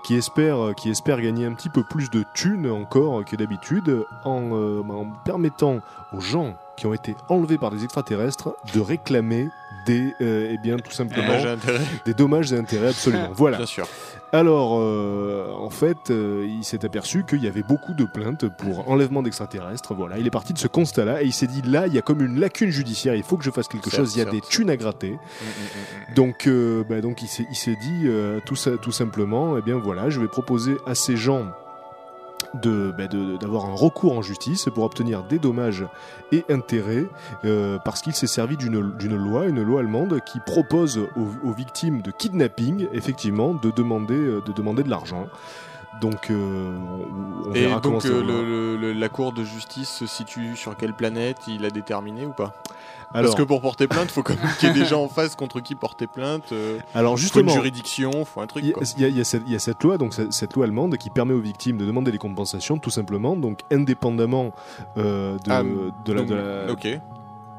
qui espère, qui espère gagner un petit peu plus de thunes encore que d'habitude en, euh, en permettant aux gens qui ont été enlevés par des extraterrestres de réclamer des, euh, eh bien, tout simplement, Dommages et intérêts. des dommages et intérêts absolument. Voilà. Bien sûr. Alors, euh, en fait, euh, il s'est aperçu qu'il y avait beaucoup de plaintes pour enlèvement d'extraterrestres. Voilà, il est parti de ce constat-là et il s'est dit là, il y a comme une lacune judiciaire. Il faut que je fasse quelque chose. Il y a des thunes à gratter. Mm, mm, mm. Donc, euh, bah, donc il s'est, dit euh, tout, ça, tout simplement, eh bien voilà, je vais proposer à ces gens de, bah, de- d'avoir un recours en justice pour obtenir des dommages et intérêts euh, parce qu'il s'est servi d'une, d'une loi, une loi allemande qui propose aux, aux victimes de kidnapping effectivement de demander, euh, de demander de l'argent. Donc euh, on, on Et verra comment donc euh, le- le- la cour de justice se situe sur quelle planète? Il a déterminé ou pas? Alors, Parce que pour porter plainte, faut quand même qu'il y ait des gens en face contre qui porter plainte. euh, alors faut une justement, juridiction, faut un truc. Il y, a, y y cette, il y a cette loi, donc cette, loi allemande qui permet aux victimes de demander des compensations, tout simplement, donc indépendamment euh, de, Ah, de, la, Donc, de, la, Ok.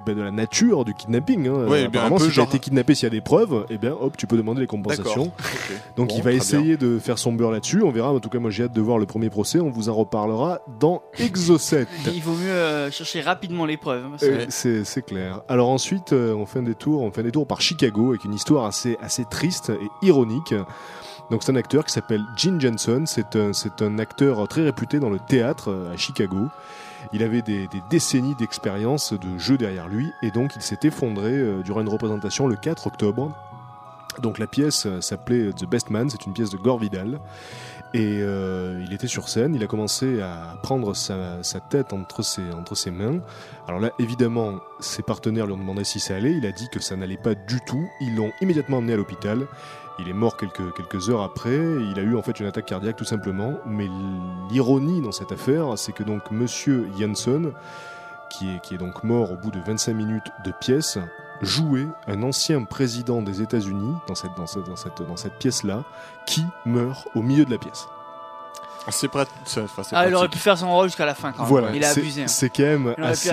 Ben, de la nature du kidnapping. Hein. Ouais, bien, Apparemment, si tu genre- as été kidnappé, s'il y a des preuves, eh bien, hop, tu peux demander les compensations. Donc Bon, il va essayer de faire son beurre là-dessus. On verra. En tout cas, moi, j'ai hâte de voir le premier procès. On vous en reparlera dans Exocet. Il vaut mieux euh, chercher rapidement les preuves. hein, parce que- Euh, c'est clair. Alors ensuite, euh, on fait un détour, on fait un détour par Chicago avec une histoire assez assez triste et ironique. Donc c'est un acteur qui s'appelle Gene Jensen. C'est un c'est un acteur très réputé dans le théâtre à Chicago. Il avait des, décennies d'expérience de jeu derrière lui et donc il s'est effondré euh, durant une représentation le 4 octobre. Donc la pièce euh, s'appelait The Best Man, c'est une pièce de Gore Vidal. Et euh, il était sur scène, il a commencé à prendre sa, sa tête entre ses, entre ses mains. Alors là, évidemment, ses partenaires lui ont demandé si ça allait. Il a dit que ça n'allait pas du tout. Ils l'ont immédiatement emmené à l'hôpital. Il est mort quelques, quelques heures après. Il a eu en fait une attaque cardiaque tout simplement. Mais l'ironie dans cette affaire, c'est que donc Monsieur Janssen, qui est, qui est donc mort au bout de 25 minutes de pièce, jouait un ancien président des États-Unis dans cette, dans cette, dans cette, dans cette pièce-là, qui meurt au milieu de la pièce. C'est prat- enfin, Ah, il aurait pu faire son rôle jusqu'à la fin quand même. Voilà, il a abusé. hein. c'est quand même assez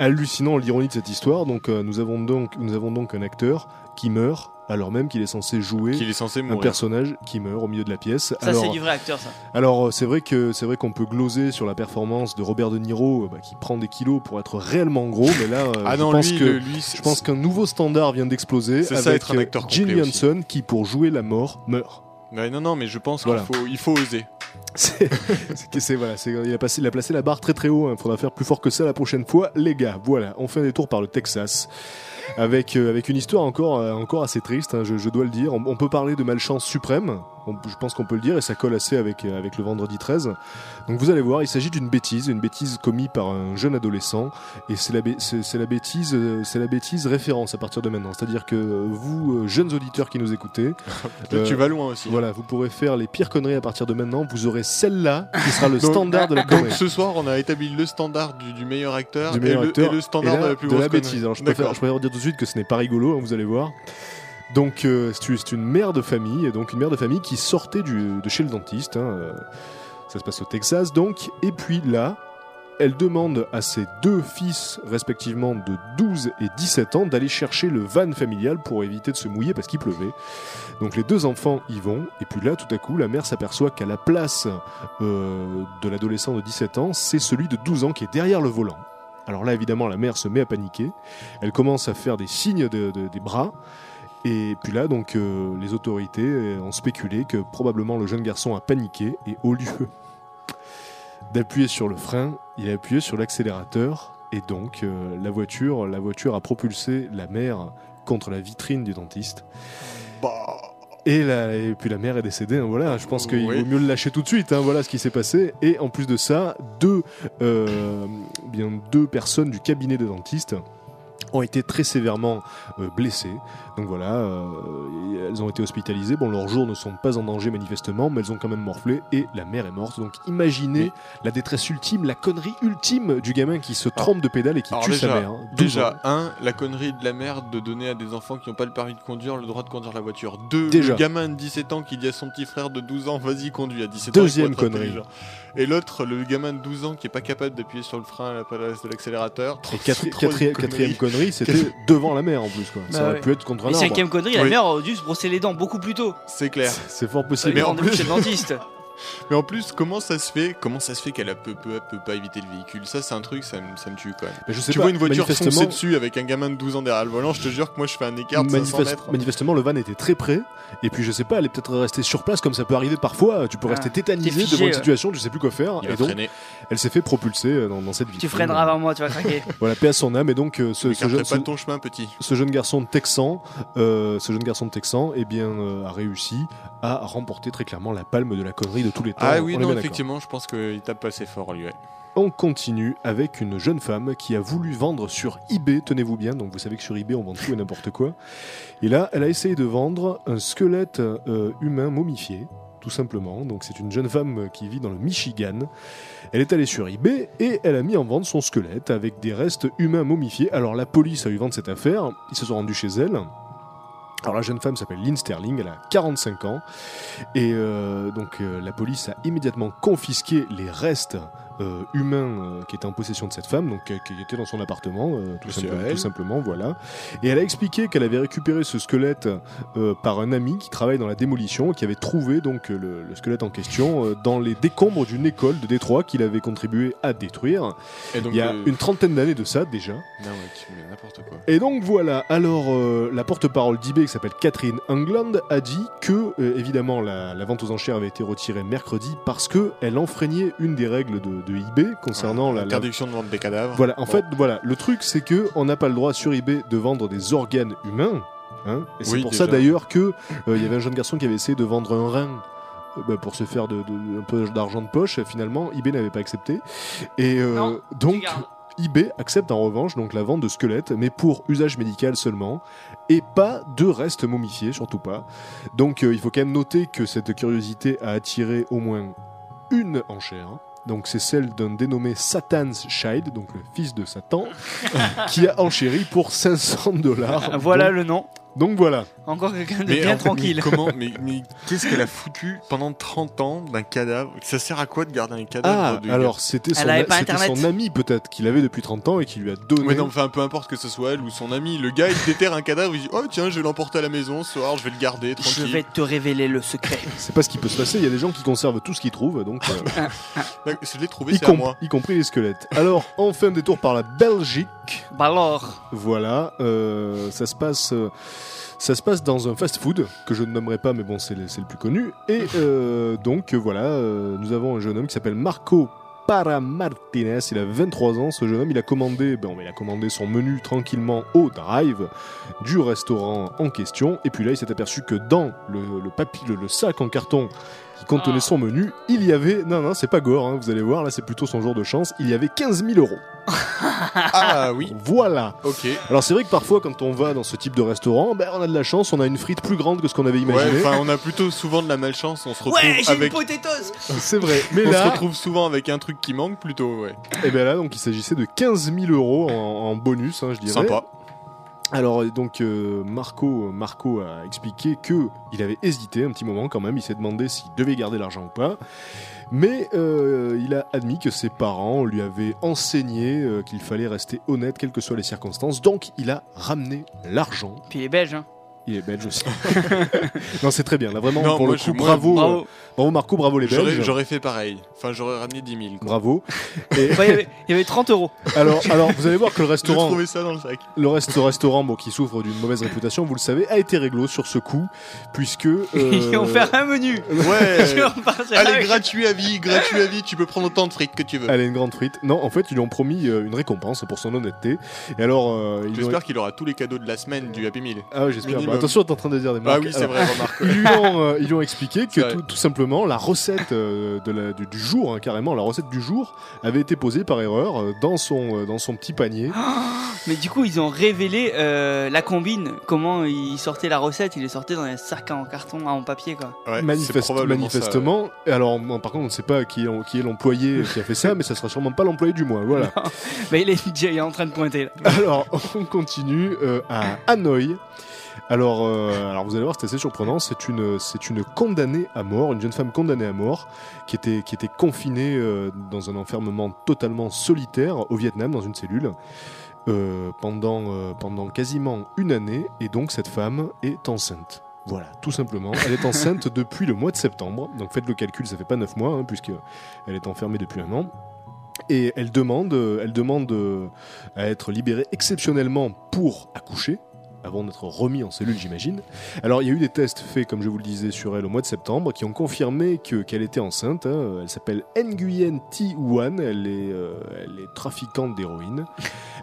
hallucinant l'ironie de cette histoire. Donc euh, nous avons donc nous avons donc un acteur qui meurt alors même qu'il est censé jouer Qu'il est censé un personnage qui meurt au milieu de la pièce. Ça, alors c'est du vrai acteur, ça. alors euh, c'est vrai que c'est vrai qu'on peut gloser sur la performance de Robert De Niro euh, bah, qui prend des kilos pour être réellement gros, mais là euh, Ah je non, pense lui, que le- lui, c'est- je pense qu'un nouveau standard vient d'exploser C'est ça, avec être un acteur Gene qui pour jouer la mort meurt. Ouais, non, non, mais je pense Voilà. qu'il faut, il faut oser. C'est, c'est que c'est voilà, c'est, il a passé, il a placé la barre très très haut. Il faudra faire plus fort que ça la prochaine fois, les gars. Voilà, on fait un détour par le Texas avec euh, avec une histoire encore euh, encore assez triste. hein, je, dois le dire. On peut parler de malchance suprême. On- je pense qu'on peut le dire, et ça colle assez avec, euh, avec le vendredi 13. Donc vous allez voir, il s'agit d'une bêtise, une bêtise commise par un jeune adolescent, et c'est la, c'est la bêtise, euh, c'est la bêtise référence à partir de maintenant. C'est-à-dire que euh, vous, jeunes auditeurs qui nous écoutez, euh, tu vas loin aussi. hein. voilà, vous pourrez faire les pires conneries à partir de maintenant. Vous aurez celle-là qui sera le Donc- standard de la Donc connerie. ce soir, on a établi le standard du, du meilleur acteur, du meilleur et, acteur le, et le standard et là, de la plus grosse bêtise. connerie. Alors je préfère, je préfère dire tout de suite que ce n'est pas rigolo, hein, vous allez voir. Donc euh, c'est une- mère de famille, donc une mère de famille qui sortait de chez le dentiste. hein, euh, ça se passe au Texas donc. Et puis là, elle demande à ses deux fils, respectivement de 12 et 17 ans, d'aller chercher le van familial pour éviter de se mouiller parce qu'il pleuvait. Donc les deux enfants y vont, et puis là, tout à coup, la mère s'aperçoit qu'à la place euh, de l'adolescent de 17 ans, c'est celui de 12 ans qui est derrière le volant. Alors là, évidemment, la mère se met à paniquer. Elle commence à faire des signes de- de- des bras. Et puis là, donc, euh, les autorités euh, ont spéculé que probablement le jeune garçon a paniqué et au lieu d'appuyer sur le frein, il a appuyé sur l'accélérateur et donc euh, la voiture, la voiture a propulsé la mère contre la vitrine du dentiste. Bah, Et, la- et puis la mère est décédée. hein, voilà, je pense qu'il Oui. vaut mieux le lâcher tout de suite. hein, voilà ce qui s'est passé. Et en plus de ça, deux, euh, bien deux personnes du cabinet de dentiste ont été très sévèrement euh, blessées. Donc voilà, euh, elles ont été hospitalisées. Bon, leurs jours ne sont pas en danger manifestement, mais elles ont quand même morflé et la mère est morte. Donc imaginez la détresse ultime, la connerie ultime du gamin qui se trompe de pédale et qui alors tue déjà, sa mère. hein. 12 ans. déjà, un, la connerie de la mère de donner à des enfants qui n'ont pas le permis de conduire le droit de conduire la voiture. Deux, Déjà. le gamin de 17 ans qui dit à son petit frère de 12 ans, vas-y conduis à 17 ans. il Deuxième faut être connerie. Et l'autre, le gamin de 12 ans qui est pas capable d'appuyer sur le frein à la place de l'accélérateur. Et quatri- Troisième quatrième, connerie. c'était devant la mer en plus. Quoi. ça Bah aurait ouais. pu être contre arbre. cinquième connerie, la Oui. mère aurait dû se brosser les dents beaucoup plus tôt. C'est clair. C'est fort possible. Mais en plus- le dentiste. Mais en plus, comment ça se fait Comment ça se fait qu'elle a peu, peu, peut pas éviter le véhicule? Ça, c'est un truc, ça, me- ça me tue quand même. Mais je sais Tu pas, vois une voiture manifestement, foncer dessus avec un gamin de 12 ans derrière le volant, je te jure que moi je fais un écart de 500 manifeste- mètres. manifestement, le van était très près. Et puis, je sais pas, elle est peut-être restée sur place, comme ça peut arriver parfois. Tu peux Ah, rester tétanisé figé, devant une situation, tu sais plus quoi faire. Il Et va donc, freiner. elle s'est fait propulser euh, dans, dans cette vie. Tu freineras avant moi, tu vas craquer. Voilà, paix à son âme. Et donc, euh, ce, jeune, pas ce, de ton chemin, petit. ce jeune garçon de texan, euh, ce jeune garçon de texan, eh bien, euh, a réussi à remporter très clairement la palme de la connerie de tous les temps. Ah On oui, non, effectivement, je pense qu'il tape pas assez fort, lui. ouais. On continue avec une jeune femme qui a voulu vendre sur eBay, tenez-vous bien, donc vous savez que sur eBay on vend tout et n'importe quoi. Et là, elle a essayé de vendre un squelette euh, humain momifié, tout simplement. Donc c'est une jeune femme qui vit dans le Michigan. Elle est allée sur eBay et elle a mis en vente son squelette avec des restes humains momifiés. Alors la police a eu vent de cette affaire, ils se sont rendus chez elle. Alors la jeune femme s'appelle Lynn Sterling, elle a 45 ans. Et euh, donc euh, la police a immédiatement confisqué les restes euh, humains euh, qui étaient en possession de cette femme, donc euh, qui était dans son appartement, tout, simplement, L. tout simplement, voilà. Et elle a expliqué qu'elle avait récupéré ce squelette par un ami qui travaille dans la démolition, qui avait trouvé donc le, le squelette en question dans les décombres d'une école de Détroit qu'il avait contribué à détruire. Et donc, Il y a une trentaine d'années de ça déjà. Non, ouais, tu mets n'importe quoi. Et donc voilà, alors la porte-parole d'eBay qui s'appelle Catherine England a dit que évidemment la, la vente aux enchères avait été retirée mercredi parce que elle enfreignait une des règles de, de eBay concernant la, la- Interdiction de vente des cadavres. Voilà, en Bon. fait voilà, le truc c'est que on n'a pas le droit sur eBay de vendre des organes humains. Hein et c'est Oui, pour ça d'ailleurs que euh, il y avait un jeune garçon qui avait essayé de vendre un rein euh, bah, pour se faire de, de- un peu d'argent de poche. Finalement, eBay n'avait pas accepté. Et euh, Non, donc, eBay accepte en revanche donc la vente de squelettes, mais pour usage médical seulement, et pas de restes momifiés, surtout pas. Donc euh, il faut quand même noter que cette curiosité a attiré au moins une enchère. Donc c'est celle d'un dénommé Satan's Child, donc le fils de Satan, qui a enchéri pour 500 dollars. Voilà Donc, le nom. Donc voilà. Encore quelqu'un de Mais bien en fait, mais tranquille. comment Mais, mais qu'est-ce qu'elle a foutu pendant 30 ans d'un cadavre? Ça sert à quoi de garder un cadavre Ah, de alors c'était son, Elle avait pas c'était son ami peut-être qu'il avait depuis 30 ans et qui lui a donné. Ouais, non, enfin, peu importe que ce soit elle ou son ami. Le gars, il déterre un cadavre, il dit Oh, tiens, je vais l'emporter à la maison ce soir, je vais le garder Je tranquille. vais te révéler le secret. C'est pas ce qui peut se passer. Il y a des gens qui conservent tout ce qu'ils trouvent, donc. euh, Ouais, Je l'ai trouvé, y, c'est à moi. y compris les squelettes. Alors, enfin, détour par la Belgique. Bah alors, Voilà, euh, ça se passe. euh, ça se passe dans un fast-food que je ne nommerai pas, mais bon, c'est le, plus connu. Et euh, donc voilà, euh, nous avons un jeune homme qui s'appelle Marco Para Martinez. Il a 23 ans, ce jeune homme. Il a commandé, ben, il a commandé son menu tranquillement au drive du restaurant en question. Et puis là, il s'est aperçu que dans le, le, le sac en carton qui contenait son menu, il y avait, non, non, c'est pas gore, hein, vous allez voir, là, c'est plutôt son jour de chance. Il y avait 15 000 euros. Ah oui, Voilà. ok. Alors c'est vrai que parfois, quand on va dans ce type de restaurant, ben, on a de la chance, on a une frite plus grande que ce qu'on avait Ouais, imaginé. enfin, on a plutôt souvent de la malchance. On se retrouve Ouais, j'ai avec. une potatoes c'est vrai. Mais On se là, retrouve souvent avec un truc qui manque plutôt, ouais. Et bien là, donc il s'agissait de 15 000 euros en, en bonus, hein, je dirais. Sympa. Alors donc euh, Marco, Marco a expliqué que il avait hésité un petit moment quand même. Il s'est demandé s'il devait garder l'argent ou pas. Mais euh, il a admis que ses parents lui avaient enseigné euh, qu'il fallait rester honnête quelles que soient les circonstances. Donc il a ramené l'argent. Puis il est belge, hein. Il est belge aussi. non, c'est très bien. Là vraiment Non, pour moi, le je- coup, moi, bravo, Bravo. euh, bravo Marco, bravo les J'aurais Belges. j'aurais fait pareil. Enfin, j'aurais ramené 10 000. Quoi. Bravo. Et Bah, il, y avait, il y avait 30 euros. alors, alors, vous allez voir que le J'ai restaurant, trouvé ça dans le sac. Le reste restaurant, bon, qui souffre d'une mauvaise réputation, vous le savez, a été réglo sur ce coup, puisque. euh, Ils ont fait un menu. Ouais. Allez, avec- gratuit à vie, gratuit à vie, tu peux prendre autant de fric que tu veux. Elle est une grande frite. Non, en fait, ils lui ont promis euh, une récompense pour son honnêteté. Et alors, euh, ils lui ont... J'espère qu'il aura tous les cadeaux de la semaine du Happy Meal. Ah ouais, j'espère. minimum. Attention, t'es en train de dire des Ah marques. oui, c'est vrai, remarque. Ils lui ont, euh, ils lui ont expliqué que tout, tout simplement la recette euh, de la- du, du jour, hein, carrément la recette du jour, avait été posée par erreur euh, dans son euh, dans son petit panier. Mais du coup, ils ont révélé euh, la combine. Comment ils sortaient la recette. Ils les sortaient dans un sac en carton, en papier, quoi. Ouais, Manifeste- manifestement. Et Alors, bon, par contre, on ne sait pas qui est, qui est l'employé qui a fait ça, mais ça sera sûrement pas l'employé du mois. Voilà. Mais il est déjà il est en train de pointer, là. Alors, on continue euh, à Hanoï. Alors, euh, alors, vous allez voir, c'est assez surprenant. C'est une, condamnée à mort, une jeune femme condamnée à mort, qui était, qui était confinée euh, dans un enfermement totalement solitaire au Vietnam, dans une cellule, euh, pendant, quasiment une année. Et donc, cette femme est enceinte. Voilà, tout simplement. Elle est enceinte depuis le mois de septembre. Donc, faites le calcul, ça fait pas neuf mois, hein, puisque elle est enfermée depuis un an. Et elle demande, à être libérée exceptionnellement pour accoucher, avant d'être remis en cellule, j'imagine. Alors, il y a eu des tests faits, comme je vous le disais, sur elle au mois de septembre, qui ont confirmé que qu'elle était enceinte. hein. Elle s'appelle Nguyen Thi Wan. Elle est, euh, elle est trafiquante d'héroïne.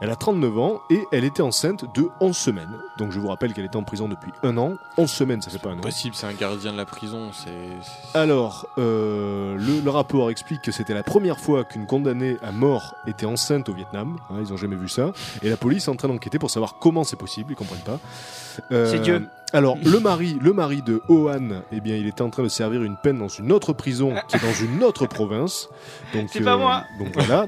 Elle a 39 ans et elle était enceinte de 11 semaines. Donc, je vous rappelle qu'elle était en prison depuis un an. 11 semaines, ça fait pas un an. Possible, c'est un gardien de la prison, c'est. Alors, euh, le, le rapport explique que c'était la première fois qu'une condamnée à mort était enceinte au Vietnam. Hein, ils ont jamais vu ça. Et la police est en train d'enquêter pour savoir comment c'est possible. Ils comprennent pas. Euh, C'est Dieu. Alors, le mari, le mari de Ohan, eh bien, il était en train de servir une peine dans une autre prison qui est dans une autre province. Donc, C'est pas moi. Donc voilà.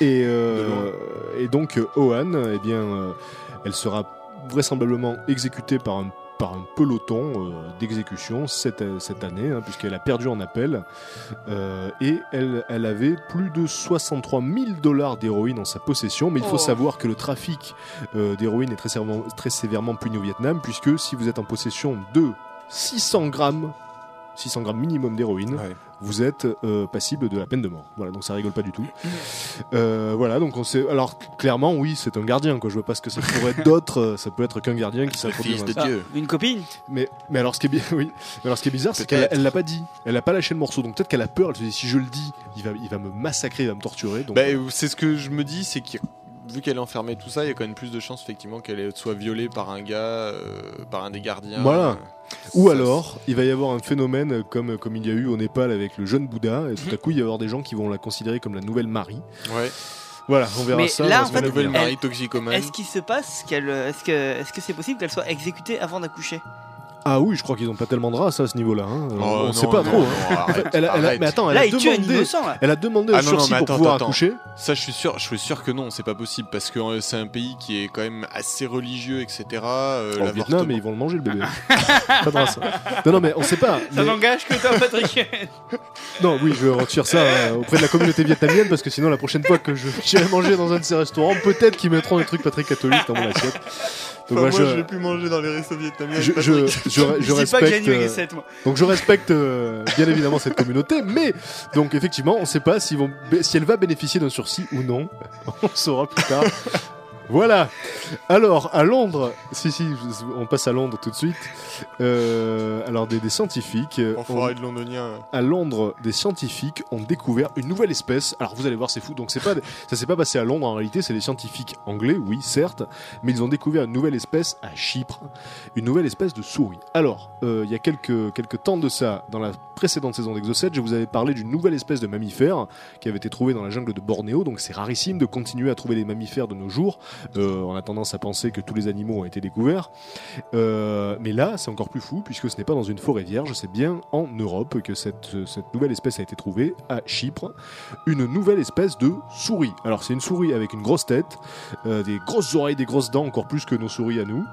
Et, euh, et donc, euh, Ohan, eh bien, euh, elle sera vraisemblablement exécutée par un par un peloton euh, d'exécution cette, cette année, hein, puisqu'elle a perdu en appel. Euh, et elle, elle avait plus de 63 000 dollars d'héroïne en sa possession. Mais il faut Oh. savoir que le trafic euh, d'héroïne est très sévèrement, très sévèrement puni au Vietnam, puisque si vous êtes en possession de 600 grammes, 600 grammes minimum d'héroïne, Ouais. vous êtes euh, passible de la peine de mort. Voilà, donc ça rigole pas du tout. Euh, voilà, donc on sait. Alors clairement, oui, c'est un gardien. Quoi. Je vois pas ce que ça pourrait être d'autre. euh, Ça peut être qu'un gardien qui dans de Ah, Dieu. une copine Mais, mais alors ce qui est bien, oui. Mais alors ce qui est bizarre, c'est qu'elle l'a pas dit. Elle a pas lâché le morceau. Donc peut-être qu'elle a peur. Elle se dit si je le dis, il va, il va me massacrer, il va me torturer. Donc Bah, c'est ce que je me dis, c'est que vu qu'elle est enfermée, tout ça, il y a quand même plus de chances effectivement qu'elle soit violée par un gars, euh, par un des gardiens. Voilà. Euh, Ou ça, alors, il va y avoir un phénomène comme, comme il y a eu au Népal avec le jeune Bouddha, et tout à coup, il va y avoir des gens qui vont la considérer comme la nouvelle Marie. Ouais. Voilà, on verra Mais ça. là, dans en fait, La nouvelle elle- Marie toxicomane. Est-ce qu'il se passe qu'elle. Est-ce que est-ce que c'est possible qu'elle soit exécutée avant d'accoucher? Ah oui, je crois qu'ils ont pas tellement de race à ce niveau-là. hein. Oh, on non, sait pas non, trop. non, hein. arrête, Elle a- elle mais attends, elle Là, a demandé. innocent, là. Elle a demandé Ah un non, non, sursis mais pour attends, pouvoir attends. accoucher. Ça, je suis sûr, je suis sûr que non, c'est pas possible parce que euh, c'est un pays qui est quand même assez religieux, etc. Euh, Vietnam, mais ils vont le manger le bébé. pas de race. Non, non, mais on sait pas. Ça mais- n'engage que toi, Patrick. Non, oui, je retire ça euh, auprès de la communauté vietnamienne parce que sinon, la prochaine fois que je j'irai manger dans un de ces restaurants, peut-être qu'ils mettront des trucs pas très catholiques dans mon assiette. Enfin, moi, je, j'ai pu manger dans les restos vietnamiens. je, je, je, je dis pas que respecte. euh, 7 moi. donc je respecte euh, bien évidemment cette communauté, mais donc effectivement, on ne sait pas vont, bé- si elle va bénéficier d'un sursis ou non. On saura plus tard. Voilà. Alors, à Londres, si, si, on passe à Londres tout de suite. Euh, alors, des, des scientifiques. euh, ont- de londonien. à Londres, des scientifiques ont découvert une nouvelle espèce. Alors vous allez voir, c'est fou. Donc c'est pas, ça s'est pas passé à Londres en réalité. C'est des scientifiques anglais, oui, certes, mais ils ont découvert une nouvelle espèce à Chypre, une nouvelle espèce de souris. Alors, euh, il y a quelques quelques temps de ça, dans la précédente saison d'Exocet, je vous avais parlé d'une nouvelle espèce de mammifère qui avait été trouvée dans la jungle de Bornéo. Donc c'est rarissime de continuer à trouver des mammifères de nos jours. Euh, on a tendance à penser que tous les animaux ont été découverts. Euh, mais là, c'est encore plus fou puisque ce n'est pas dans une forêt vierge, c'est bien en Europe que cette, cette nouvelle espèce a été trouvée à Chypre. Une nouvelle espèce de souris. Alors, c'est une souris avec une grosse tête, euh, des grosses oreilles, des grosses dents, encore plus que nos souris à nous.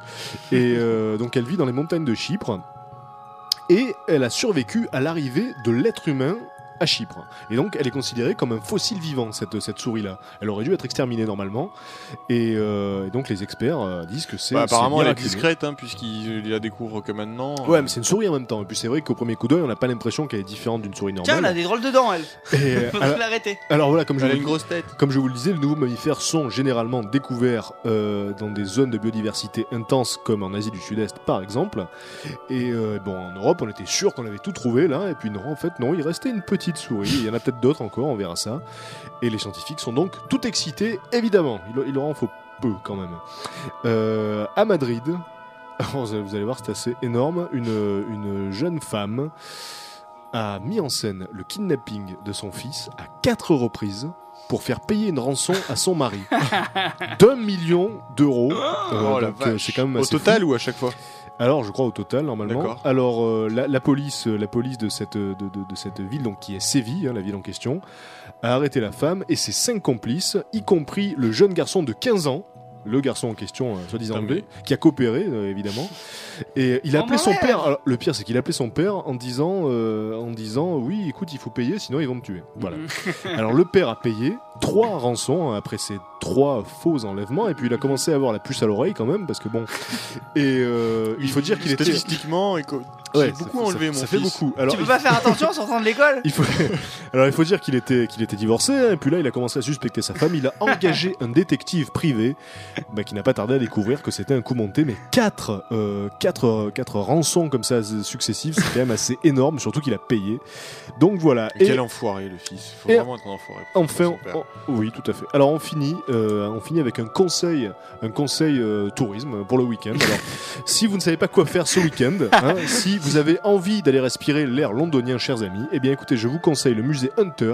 Et donc, elle vit dans les montagnes de Chypre. Et elle a survécu à l'arrivée de l'être humain à Chypre. Et donc, elle est considérée comme un fossile vivant, cette, cette souris-là. Elle aurait dû être exterminée normalement. Et, euh, et donc, les experts euh, disent que c'est. Bah, apparemment, c'est elle est discrète, hein, puisqu'il la découvre que maintenant. Ouais, mais c'est une souris en même temps. Et puis c'est vrai qu'au premier coup d'œil, on n'a pas l'impression qu'elle est différente d'une souris Tiens, elle a normale. des drôles de dents, elle. Et, euh, Faut alors, l'arrêter. alors voilà, comme je, Elle a vous, une grosse tête. comme je vous le disais, les nouveaux mammifères sont généralement découverts euh, dans des zones de biodiversité intense, comme en Asie du Sud-Est par exemple. Et euh, bon, en Europe, on était sûr qu'on avait tout trouvé là. Et puis non, en fait, non, il restait une petite souris. Il y en a peut-être d'autres encore, on verra ça. Et les scientifiques sont donc tout excités, évidemment. Il, il leur en faut peu quand même. Euh, à Madrid, vous allez voir, c'est assez énorme. Une, une jeune femme a mis en scène le kidnapping de son fils à quatre reprises pour faire payer une rançon à son mari d'un million d'euros. Euh, Oh euh, c'est quand même Au total fou. ou à chaque fois? Alors, je crois au total normalement. Alors, euh, la, la police, euh, la police de cette de, de- de cette ville, donc qui est Séville, hein, la ville en question, a arrêté la femme et ses cinq complices, y compris le jeune garçon de 15 ans. Le garçon en question, euh, soi-disant qui a coopéré euh, évidemment, et il a appelé son père. alors, le pire, c'est qu'il a appelé son père en disant, euh, en disant, oui, écoute, il faut payer, sinon ils vont me tuer. Voilà. Alors le père a payé trois rançons hein, après ces trois faux enlèvements et puis il a commencé à avoir la puce à l'oreille quand même parce que bon et euh, il faut dire qu'il était Statistiquement, éco- Ouais, ça beaucoup enlevé ça, mon ça fait fils. beaucoup. Alors Tu peux pas faire attention en sortant de l'école il faut alors il faut dire qu'il était qu'il était divorcé hein, et puis là il a commencé à suspecter sa femme. Il a engagé un détective privé bah, qui n'a pas tardé à découvrir que c'était un coup monté. Mais quatre euh, quatre euh, quatre rançons comme ça successives, c'est quand même assez énorme. Surtout qu'il a payé. Donc voilà. Et Quel enfoiré le fils. Faut Et- vraiment être un enfoiré. Enfin, on- oui, tout à fait. Alors on finit, euh, on finit avec un conseil, un conseil euh, tourisme pour le week-end. Alors, si vous ne savez pas quoi faire ce week-end, hein, si vous avez envie d'aller respirer l'air londonien, chers amis, eh bien écoutez, je vous conseille le musée Hunter.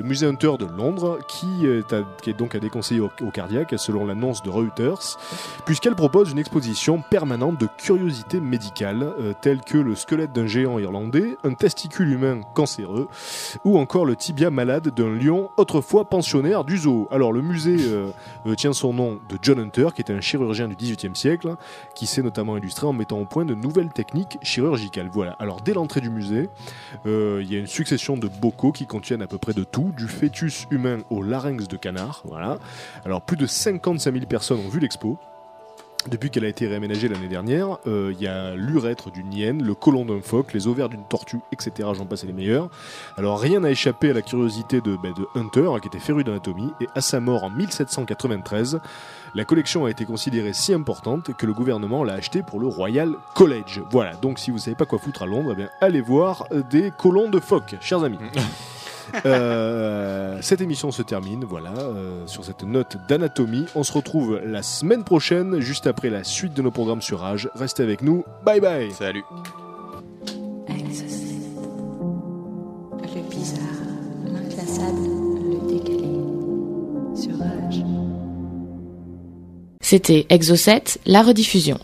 Le musée Hunter de Londres, qui est, donc à déconseiller au, au cardiaque, selon l'annonce de Reuters, puisqu'elle propose une exposition permanente de curiosités médicales, euh, telles que le squelette d'un géant irlandais, un testicule humain cancéreux, ou encore le tibia malade d'un lion autrefois pensionnaire du zoo. Alors le musée euh, euh, tient son nom de John Hunter, qui était un chirurgien du XVIIIe siècle, qui s'est notamment illustré en mettant au point de nouvelles techniques chirurgicales. Voilà. Alors dès l'entrée du musée, il y a une succession de bocaux qui contiennent à peu près de tout, du fœtus humain au larynx de canard. Voilà. Alors plus de 55 000 personnes ont vu l'expo. Depuis qu'elle a été réaménagée l'année dernière, euh, il y a l'urètre d'une hyène, le côlon d'un phoque, les ovaires d'une tortue, etc. J'en passe les meilleurs. Alors rien n'a échappé à la curiosité de, bah, de Hunter, hein, qui était féru d'anatomie, et à sa mort en 1793, la collection a été considérée si importante que le gouvernement l'a achetée pour le Royal College. Voilà, donc si vous savez pas quoi foutre à Londres, eh bien, allez voir des colons de phoque, chers amis. Euh, cette émission se termine, voilà, euh, sur cette note d'anatomie. On se retrouve la semaine prochaine, juste après la suite de nos programmes sur Rage. Restez avec nous, bye bye Salut. Exocet. Le bizarre, l'inclassable, le décalé. Sur Rage. C'était Exocet, la rediffusion.